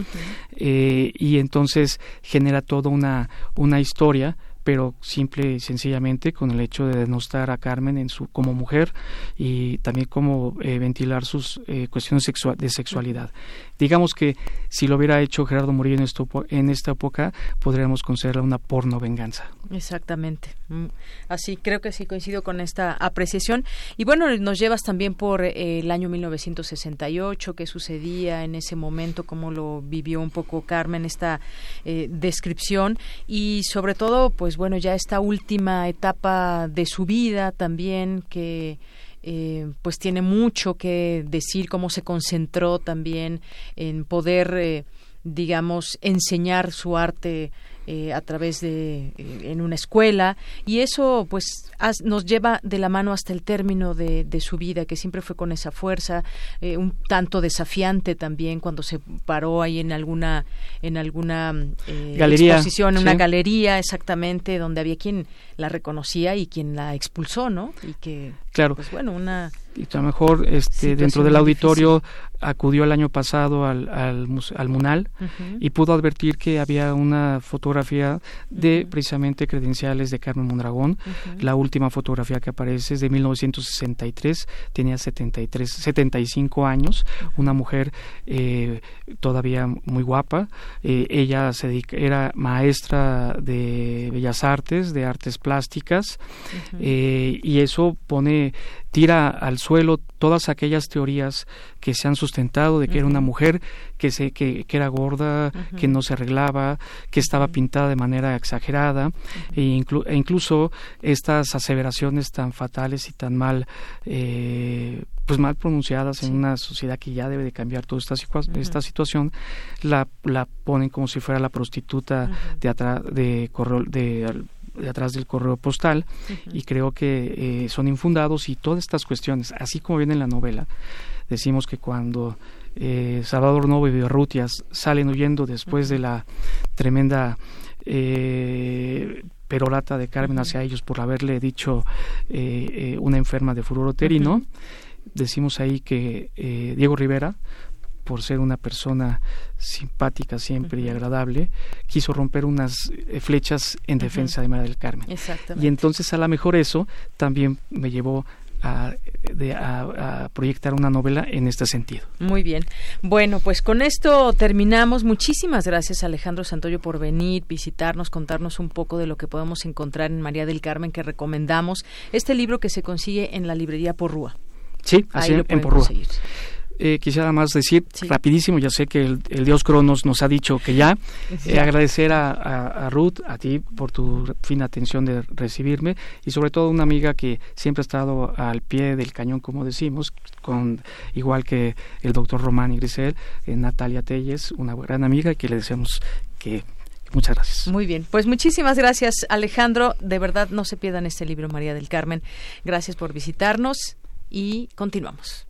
y entonces genera toda una, una historia pero simple y sencillamente con el hecho de denostar a Carmen en su como mujer y también como eh, ventilar sus eh, cuestiones de sexualidad. Digamos que si lo hubiera hecho Gerardo Murillo en, esto, en esta época, podríamos considerarla una porno venganza. Exactamente. Mm, así, creo que sí coincido con esta apreciación. Y bueno, nos llevas también por eh, el año 1968, qué sucedía en ese momento, cómo lo vivió un poco Carmen, esta descripción y sobre todo, pues pues bueno, ya esta última etapa de su vida también que eh, pues tiene mucho que decir cómo se concentró también en poder eh, digamos enseñar su arte eh, a través de eh, en una escuela. Y eso pues nos lleva de la mano hasta el término de, su vida que siempre fue con esa fuerza eh, un tanto desafiante también cuando se paró ahí en alguna en alguna galería, exposición en una galería exactamente donde había quien la reconocía y quien la expulsó no y que claro. pues bueno una y a lo mejor este, dentro del auditorio acudió el año pasado al, al, al Munal y pudo advertir que había una fotografía de precisamente credenciales de Carmen Mondragón. La última fotografía que aparece es de 1963, tenía 73, 75 años, una mujer eh, todavía muy guapa. Eh, ella se era maestra de bellas artes, de artes plásticas, eh, y eso pone tira al suelo todas aquellas teorías que se han sustentado de que era una mujer que se que, que era gorda, que no se arreglaba, que estaba pintada de manera exagerada e, e, incluso estas aseveraciones tan fatales y tan mal eh, pues mal pronunciadas en una sociedad que ya debe de cambiar toda esta, esta situación la, la ponen como si fuera la prostituta de atrás de de de atrás del correo postal y creo que eh, son infundados y todas estas cuestiones, así como viene en la novela, decimos que cuando eh, Salvador Novo y Berrutias salen huyendo después de la tremenda eh, perorata de Carmen hacia ellos por haberle dicho eh, una enferma de furor uterino, decimos ahí que Diego Rivera por ser una persona simpática siempre y agradable, quiso romper unas eh, flechas en defensa de María del Carmen. Y entonces a lo mejor eso también me llevó a, proyectar una novela en este sentido. Muy bien. Bueno, pues con esto terminamos. Muchísimas gracias Alejandro Santoyo por venir, visitarnos, contarnos un poco de lo que podemos encontrar en María del Carmen que recomendamos. Este libro que se consigue en la librería Porrúa. Sí, así en Porrúa. Eh, quisiera más decir rapidísimo, ya sé que el, dios Cronos nos ha dicho que ya, eh, agradecer a, Ruth, a ti por tu fina atención de recibirme y sobre todo una amiga que siempre ha estado al pie del cañón, como decimos, con igual que el doctor Román y Grisel, eh, Natalia Telles, una gran amiga que le deseamos que Muchas gracias. Muy bien, pues muchísimas gracias Alejandro. De verdad no se pierdan este libro María del Carmen. Gracias por visitarnos y continuamos.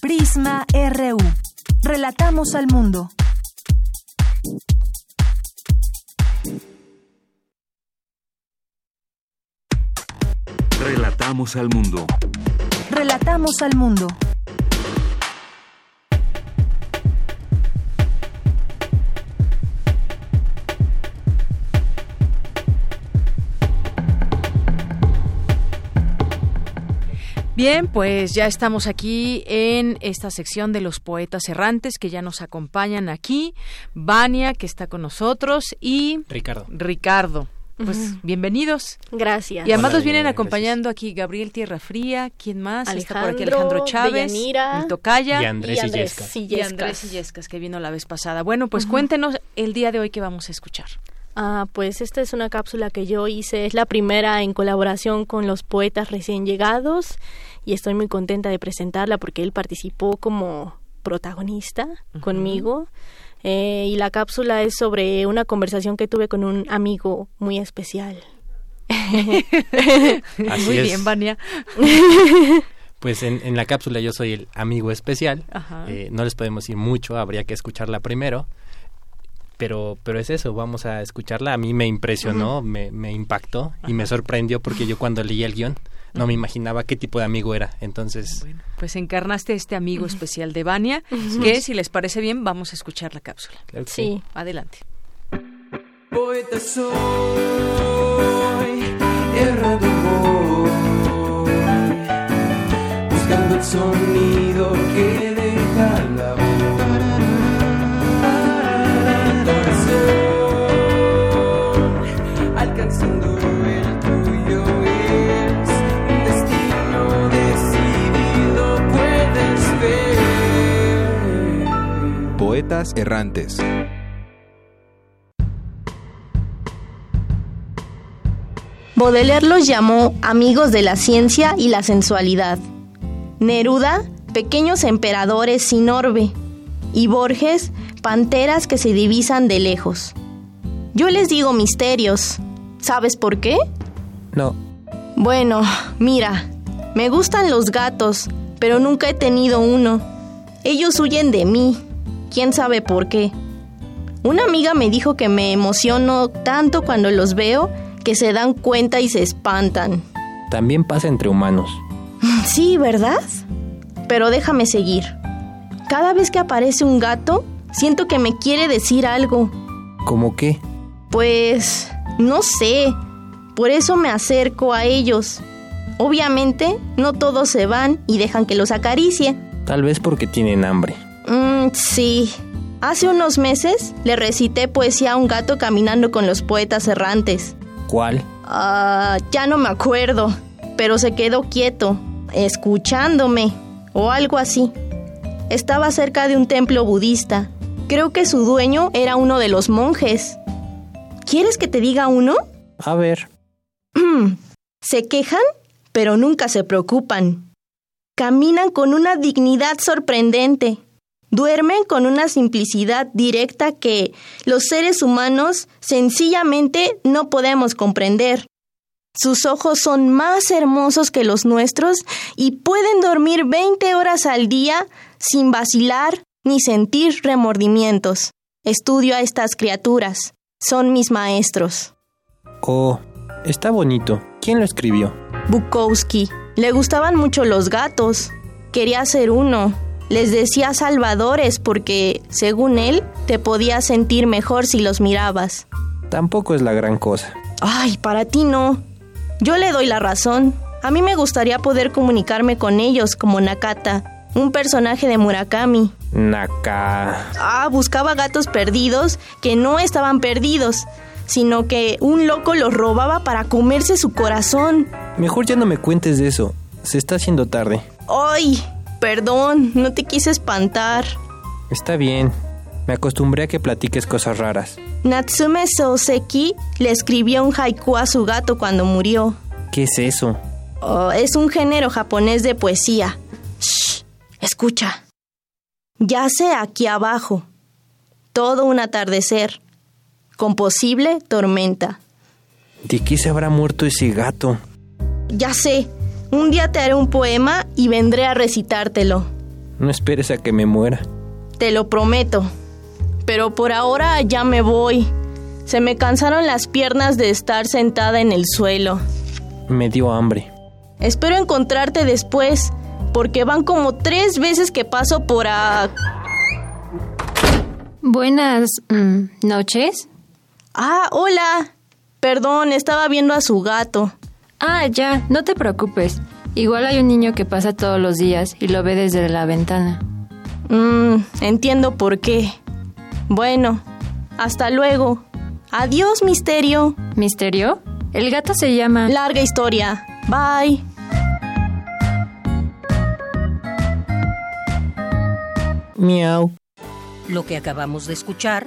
Prisma RU. Relatamos al mundo. Relatamos al mundo. Relatamos Relatamos al mundo. Bien, pues ya estamos aquí en esta sección de los poetas errantes que ya nos acompañan aquí. Vania, que está con nosotros, y Ricardo. Ricardo. Pues bienvenidos. Gracias. Y además Hola, nos vienen bien, acompañando aquí Gabriel Tierra Fría, ¿quién más? está por aquí Alejandro Alejandro Chávez, Deyanira, el Tocaya y Andrés y Andrés Illescas. Illescas. y Andrés Illescas, que vino la vez pasada. Bueno, pues cuéntenos el día de hoy que vamos a escuchar. Ah, pues esta es una cápsula que yo hice, es la primera en colaboración con los poetas recién llegados y estoy muy contenta de presentarla porque él participó como protagonista conmigo. Eh, y la cápsula es sobre una conversación que tuve con un amigo muy especial. Así Muy es. bien, Vania. Pues en, en la cápsula yo soy el amigo especial. Ajá. Eh, no les podemos decir mucho, habría que escucharla primero. Pero, pero es eso, vamos a escucharla. A mí me impresionó, me, me impactó y me sorprendió porque yo cuando leí el guion no me imaginaba qué tipo de amigo era. Entonces, Pues encarnaste este amigo especial de Vania, que si les parece bien, vamos a escuchar la cápsula. Claro Sí. Adelante. Poeta soy, errando voy, buscando el sonido que deja la Poetas errantes. Baudelaire los llamó amigos de la ciencia y la sensualidad. Neruda, pequeños emperadores sin orbe. Y Borges, panteras que se divisan de lejos. Yo les digo misterios. ¿Sabes por qué? no, Bueno, mira, me gustan los gatos, pero nunca he tenido uno. Ellos huyen de mí. ¿Quién sabe por qué? Una amiga me dijo que me emociono tanto cuando los veo que se dan cuenta y se espantan. también pasa entre humanos. Sí, ¿verdad? Pero déjame seguir. Cada vez que aparece un gato, siento que me quiere decir algo. ¿Cómo qué? Pues, no sé. Por eso me acerco a ellos. Obviamente, no todos se van y dejan que los acaricie. Tal vez porque tienen hambre. Mm, sí. Hace unos meses le recité poesía a un gato caminando con los poetas errantes. ¿Cuál? Ah, ya no me acuerdo, pero se quedó quieto, escuchándome, o algo así. Estaba cerca de un templo budista. Creo que su dueño era uno de los monjes. ¿Quieres que te diga uno? A ver, Se quejan, pero nunca se preocupan. Caminan con una dignidad sorprendente. Duermen con una simplicidad directa que los seres humanos sencillamente no podemos comprender. Sus ojos son más hermosos que los nuestros y pueden dormir 20 horas al día sin vacilar ni sentir remordimientos. Estudio a estas criaturas. Son mis maestros. oh, está bonito. ¿Quién lo escribió? Bukowski. Le gustaban mucho los gatos. Quería ser uno. Les decía salvadores porque, según él, te podías sentir mejor si los mirabas. Tampoco es la gran cosa. Ay, para ti no. Yo le doy la razón. A mí me gustaría poder comunicarme con ellos como Nakata, un personaje de Murakami. Naka. Ah, buscaba gatos perdidos que no estaban perdidos, sino que un loco los robaba para comerse su corazón. Mejor ya no me cuentes de eso. Se está haciendo tarde. ¡Ay! Perdón, no te quise espantar. Está bien. Me acostumbré a que platiques cosas raras. Natsume Soseki le escribió un haiku a su gato cuando murió. ¿Qué es eso? Oh, es un género japonés de poesía. Shh, escucha. Yace aquí abajo. Todo un atardecer. Con posible tormenta. ¿De qué se habrá muerto ese gato? Ya sé. Un día te haré un poema y vendré a recitártelo. No esperes a que me muera. Te lo prometo. Pero por ahora ya me voy. Se me cansaron las piernas de estar sentada en el suelo. Me dio hambre. Espero encontrarte después. porque van como tres veces que paso por a... Buenas mm, noches. Ah, hola. Perdón, estaba viendo a su gato. Ah, ya, no te preocupes. Igual hay un niño que pasa todos los días y lo ve desde la ventana. Mmm, entiendo por qué. Bueno, hasta luego. Adiós, misterio. ¿Misterio? El gato se llama... Larga historia. Bye. Miau. Lo que acabamos de escuchar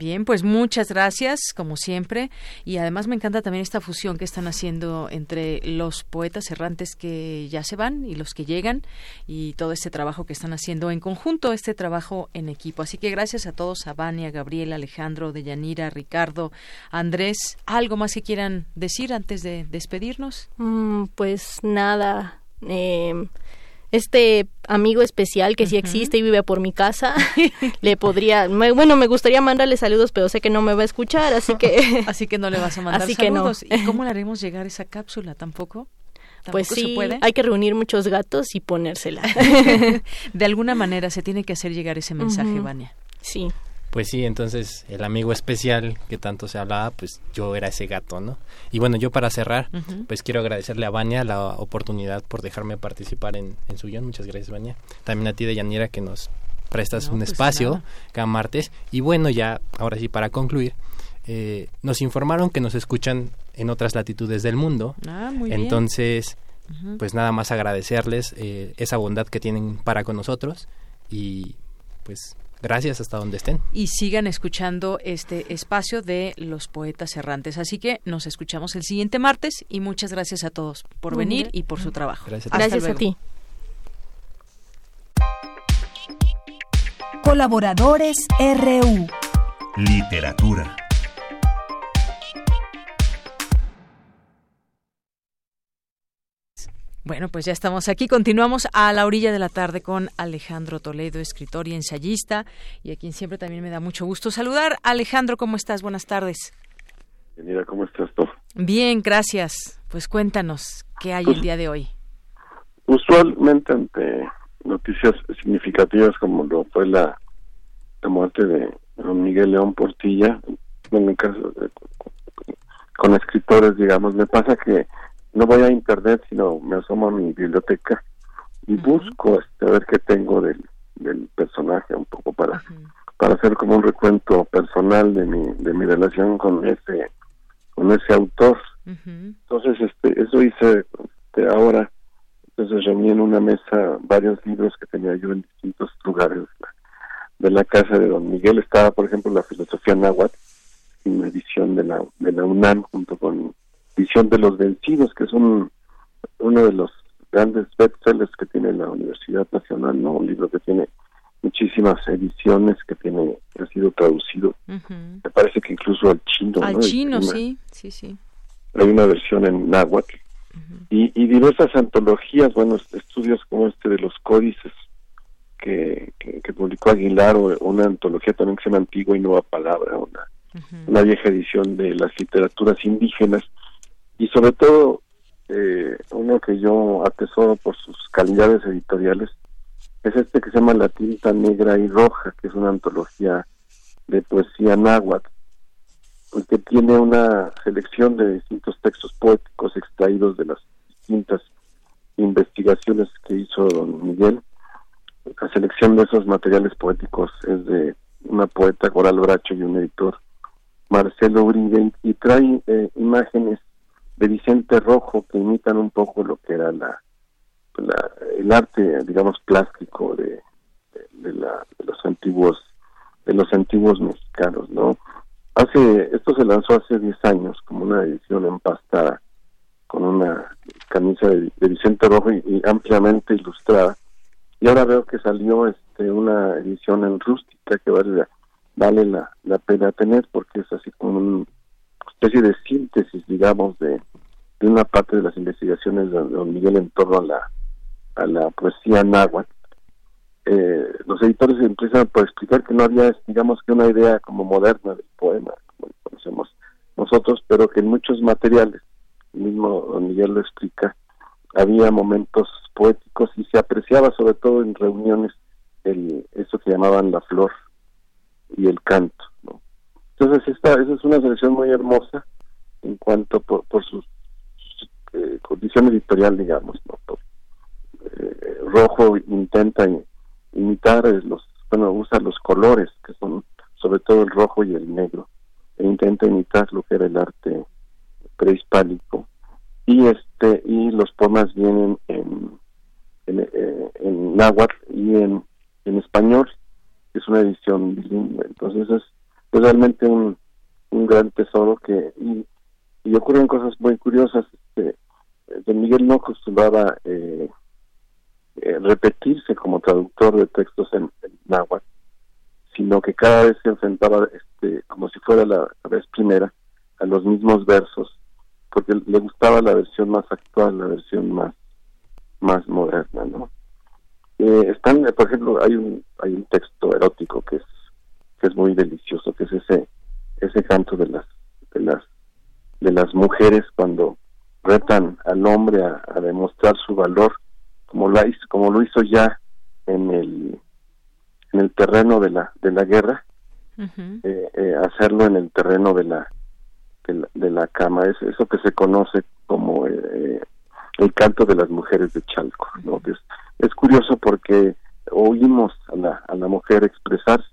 Bien, pues muchas gracias, como siempre. Y además me encanta también esta fusión que están haciendo entre los poetas errantes que ya se van y los que llegan y todo este trabajo que están haciendo en conjunto, este trabajo en equipo. Así que gracias a todos, a Vania, Gabriel, Alejandro, Deyanira, Ricardo, Andrés. ¿Algo más que quieran decir antes de despedirnos? Mm, pues nada. Eh, este amigo especial que sí existe y vive por mi casa, le podría, bueno, me gustaría mandarle saludos, pero sé que no me va a escuchar, así que... así que no le vas a mandar así saludos. Que no. ¿Y cómo le haremos llegar esa cápsula? ¿Tampoco? Pues sí, hay que reunir muchos gatos y ponérsela. de alguna manera se tiene que hacer llegar ese mensaje, Vania. Sí. Pues sí, entonces el amigo especial que tanto se hablaba, pues yo era ese gato, ¿no? Y bueno, yo para cerrar, uh -huh. pues quiero agradecerle a Vania la oportunidad por dejarme participar en, en su guion. Muchas gracias, Vania. También a ti, de Yanira, que nos prestas no, un pues espacio nada. cada martes. Y bueno, ya, ahora sí, para concluir, eh, nos informaron que nos escuchan en otras latitudes del mundo. Ah, muy entonces, uh -huh. pues nada más agradecerles eh, esa bondad que tienen para con nosotros y pues Gracias hasta donde estén. Y sigan escuchando este espacio de los poetas errantes. Así que nos escuchamos el siguiente martes y muchas gracias a todos por Muy venir bien. y por su trabajo. Gracias a, gracias a ti. Colaboradores RU. Literatura. Bueno, pues ya estamos aquí. Continuamos a la orilla de la tarde con Alejandro Toledo, escritor y ensayista, y a quien siempre también me da mucho gusto saludar. Alejandro, ¿cómo estás? Buenas tardes. Mira, ¿cómo estás tú? Bien, gracias. Pues cuéntanos, ¿qué hay pues, el día de hoy? Usualmente ante noticias significativas como lo fue la, la muerte de don Miguel León Portilla, en el caso con escritores, digamos, me pasa que no voy a internet, sino me asomo a mi biblioteca y uh -huh. busco este, a ver qué tengo del, del personaje un poco para uh -huh. para hacer como un recuento personal de mi de mi relación con ese con ese autor. Uh -huh. Entonces este eso hice este, ahora entonces reuní en una mesa varios libros que tenía yo en distintos lugares de la casa de don Miguel estaba por ejemplo la filosofía náhuatl una edición de la de la UNAM junto con Visión de los Vencidos, que es un, uno de los grandes bestsellers que tiene la Universidad Nacional, ¿no? Un libro que tiene muchísimas ediciones, que tiene ha sido traducido. Uh -huh. Me parece que incluso al chino, Al ¿no? chino, una, sí, sí, sí. Hay una versión en náhuatl. Uh -huh. y, y, diversas antologías, bueno, estudios como este de los códices que, que, que publicó Aguilar, o una antología también que se llama Antigua y Nueva Palabra, una, uh -huh. una vieja edición de las literaturas indígenas y sobre todo eh, uno que yo atesoro por sus calidades editoriales es este que se llama La tinta negra y roja, que es una antología de poesía náhuatl, pues que tiene una selección de distintos textos poéticos extraídos de las distintas investigaciones que hizo don Miguel. La selección de esos materiales poéticos es de una poeta Coral Bracho y un editor Marcelo Uribe y trae eh, imágenes de Vicente Rojo que imitan un poco lo que era la, el arte digamos plástico de, de, la, de los antiguos de los antiguos mexicanos no hace esto se lanzó hace 10 años como una edición empastada con una camisa de, Vicente Rojo y, ampliamente ilustrada. Y ahora veo que salió este una edición en rústica que va de, vale la, la pena tener porque es así como una especie de síntesis, digamos, de, de una parte de las investigaciones de don Miguel en torno a la, a la poesía náhuatl. Eh, los editores empiezan por explicar que no había, digamos, que una idea como moderna del poema, como conocemos nosotros, pero que en muchos materiales, mismo don Miguel lo explica, había momentos poéticos y se apreciaba sobre todo en reuniones el, eso que llamaban la flor y el canto. Entonces esta, esa es una selección muy hermosa en cuanto por, por su, eh, condición editorial, digamos. ¿no? Eh, Rojo intenta imitar los, bueno, usa los colores que son sobre todo el rojo y el negro e intenta imitar lo que era el arte prehispánico y este y los poemas vienen en eh, náhuatl y en, en español es una edición bilingüe entonces es, realmente un, un gran tesoro que y, ocurren cosas muy curiosas este de Miguel no acostumbraba eh, eh, repetirse como traductor de textos en, en náhuatl sino que cada vez se enfrentaba este como si fuera la vez primera a los mismos versos porque le gustaba la versión más actual, la versión más más moderna, ¿no? Eh, están, por ejemplo, hay un hay un texto erótico que es que es muy delicioso, que es ese ese canto de las de las de las mujeres cuando retan al hombre a, demostrar su valor, como lo hizo como lo hizo ya en el en el terreno de la de la guerra, eh, eh, hacerlo en el terreno de la de la, cama, es eso que se conoce como eh, el canto de las mujeres de Chalco. ¿no? Es, es curioso porque oímos a la, a la mujer expresarse,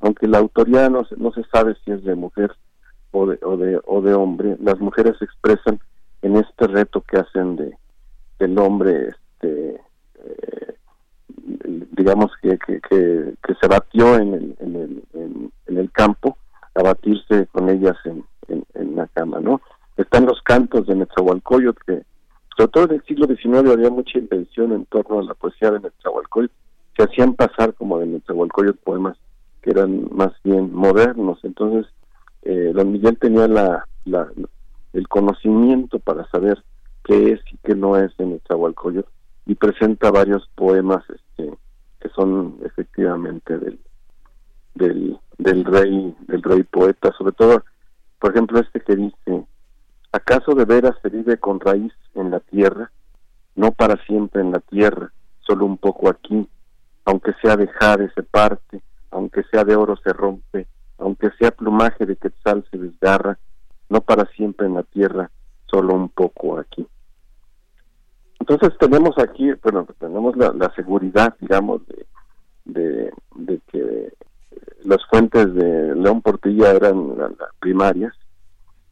aunque la autoría no, no se sabe si es de mujer o de, o de, o de hombre, las mujeres se expresan en este reto que hacen de del hombre este eh, digamos que, que, que, se batió en el, en el, en el campo a batirse con ellas en, en, la cama, ¿no? Están los cantos de Netzahualcoyot, que sobre todo en el siglo XIX había mucha invención en torno a la poesía de Netzahualcoyot, se hacían pasar como de Netzahualcoyot poemas que eran más bien modernos, entonces eh, don Miguel tenía la, la, el conocimiento para saber qué es y qué no es de Netzahualcoyot y presenta varios poemas este, que son efectivamente del, del, del rey del rey poeta sobre todo por ejemplo, este que dice, ¿acaso de veras se vive con raíz en la tierra? No para siempre en la tierra, solo un poco aquí, aunque sea de jade se parte, aunque sea de oro se rompe, aunque sea plumaje de quetzal se desgarra, no para siempre en la tierra, solo un poco aquí. Entonces tenemos aquí, bueno, tenemos la, seguridad, digamos, de, que las fuentes de León Portilla eran primarias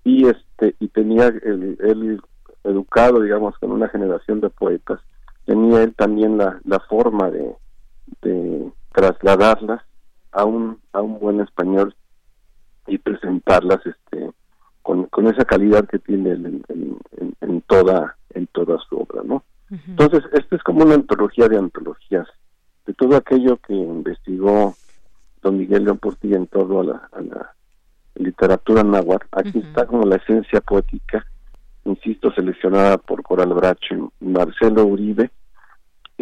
y este y tenía él, educado digamos con una generación de poetas tenía él también la, la forma de trasladarlas a un a un buen español y presentarlas este con, con esa calidad que tiene en, en, toda en toda su obra no entonces esta es como una antología de antologías de todo aquello que investigó don Miguel León Portilla en torno a la, literatura náhuatl. Aquí está como la esencia poética, insisto, seleccionada por Coral Bracho y Marcelo Uribe,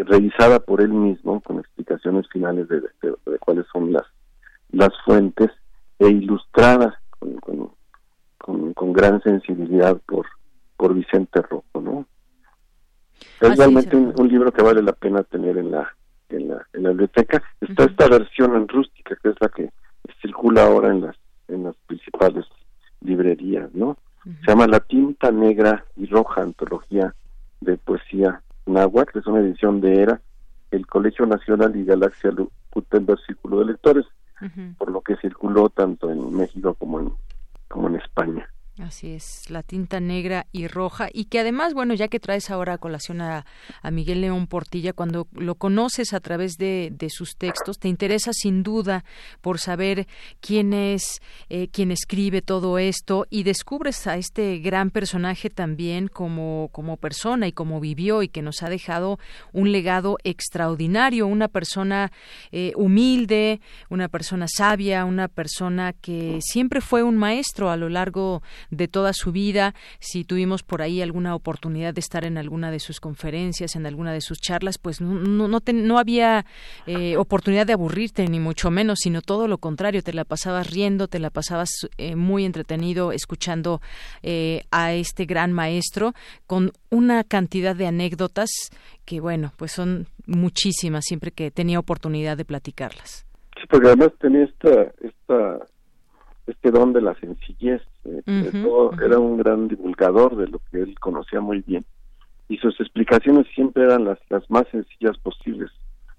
revisada por él mismo con explicaciones finales de, cuáles son las, las fuentes e ilustrada con, con, gran sensibilidad por, por Vicente Rojo, ¿no? Es realmente un, libro que vale la pena tener en la en la, en la biblioteca. Está esta versión en rústica, que es la que circula ahora en las, en las principales librerías, ¿no? Se llama La Tinta Negra y Roja, Antología de Poesía Náhuatl, es una edición de ERA, el Colegio Nacional y Galaxia Gutenberg Círculo de Lectores, por lo que circuló tanto en México como en, como en España. Así es, la tinta negra y roja y que además, bueno, ya que traes ahora a colación a, Miguel León Portilla, cuando lo conoces a través de, sus textos, te interesa sin duda por saber quién es, eh, quién escribe todo esto y descubres a este gran personaje también como, como persona y como vivió y que nos ha dejado un legado extraordinario, una persona eh, humilde, una persona sabia, una persona que siempre fue un maestro a lo largo de toda su vida. Si tuvimos por ahí alguna oportunidad de estar en alguna de sus conferencias, en alguna de sus charlas, pues no, no, no, había eh, oportunidad de aburrirte, ni mucho menos, sino todo lo contrario. Te la pasabas riendo, te la pasabas eh, muy entretenido escuchando eh, a este gran maestro con una cantidad de anécdotas que, bueno, pues son muchísimas siempre que tenía oportunidad de platicarlas. Sí, porque además tenía esta, esta este don de la sencillez. Eh, era un gran divulgador de lo que él conocía muy bien y sus explicaciones siempre eran las, las más sencillas posibles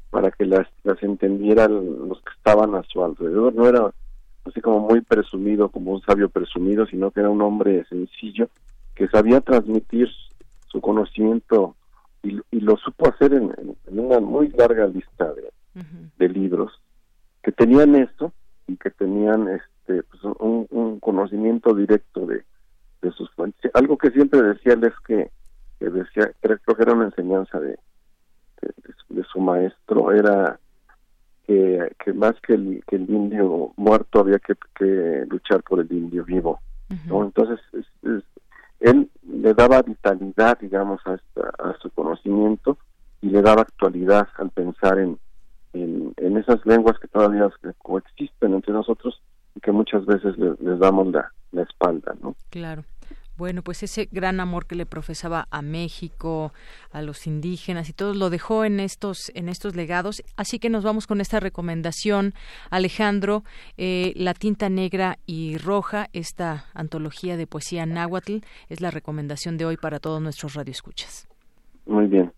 para que las, las entendieran los que estaban a su alrededor. No era así como muy presumido, como un sabio presumido, sino que era un hombre sencillo que sabía transmitir su conocimiento y, lo supo hacer en, una muy larga lista de, de libros que tenían esto y que tenían este, este, pues, un, conocimiento directo de, sus fuentes. Algo que siempre decía él es que, decía, creo, que era una enseñanza de, de, su maestro, era que, que más que el, que el indio muerto había que, luchar por el indio vivo. Entonces, él le daba vitalidad, digamos, a, a su conocimiento y le daba actualidad al pensar en, en, en esas lenguas que todavía coexisten entre nosotros y que muchas veces les damos la, la espalda, ¿no? Claro. Bueno, pues ese gran amor que le profesaba a México, a los indígenas y todo lo dejó en estos en estos legados. Así que nos vamos con esta recomendación, Alejandro, eh, la tinta negra y roja, esta antología de poesía náhuatl es la recomendación de hoy para todos nuestros radioescuchas. Muy bien.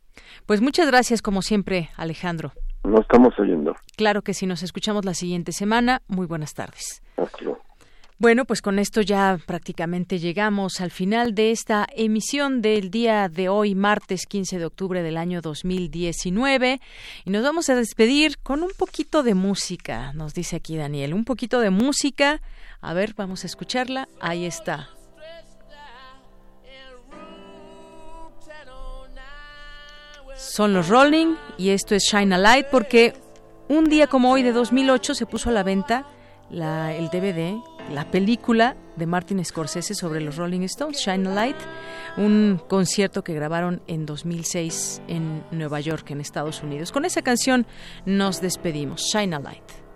Pues muchas gracias como siempre, Alejandro. Nos estamos oyendo. Claro que sí, nos escuchamos la siguiente semana. Muy buenas tardes. Bueno, pues con esto ya prácticamente llegamos al final de esta emisión del día de hoy, martes 15 de octubre del año 2019. Y nos vamos a despedir con un poquito de música, nos dice aquí Daniel. Un poquito de música. A ver, vamos a escucharla. Ahí está. Son los Rolling y esto es Shine a Light porque un día como hoy de 2008 se puso a la venta la, el DVD, la película de Martin Scorsese sobre los Rolling Stones, Shine a Light, un concierto que grabaron en 2006 en Nueva York, en Estados Unidos. Con esa canción nos despedimos, Shine a Light.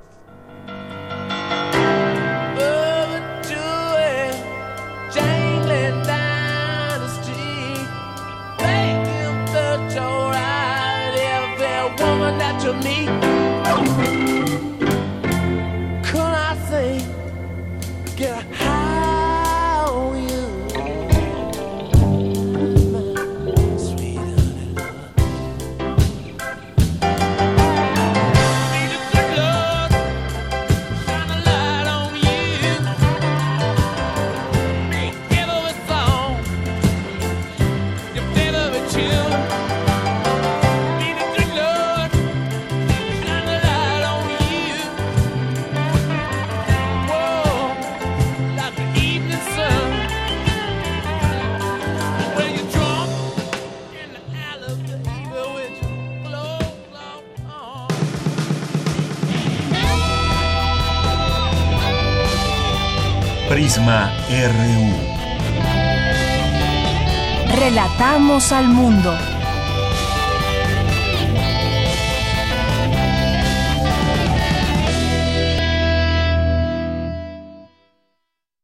RU. Relatamos al mundo.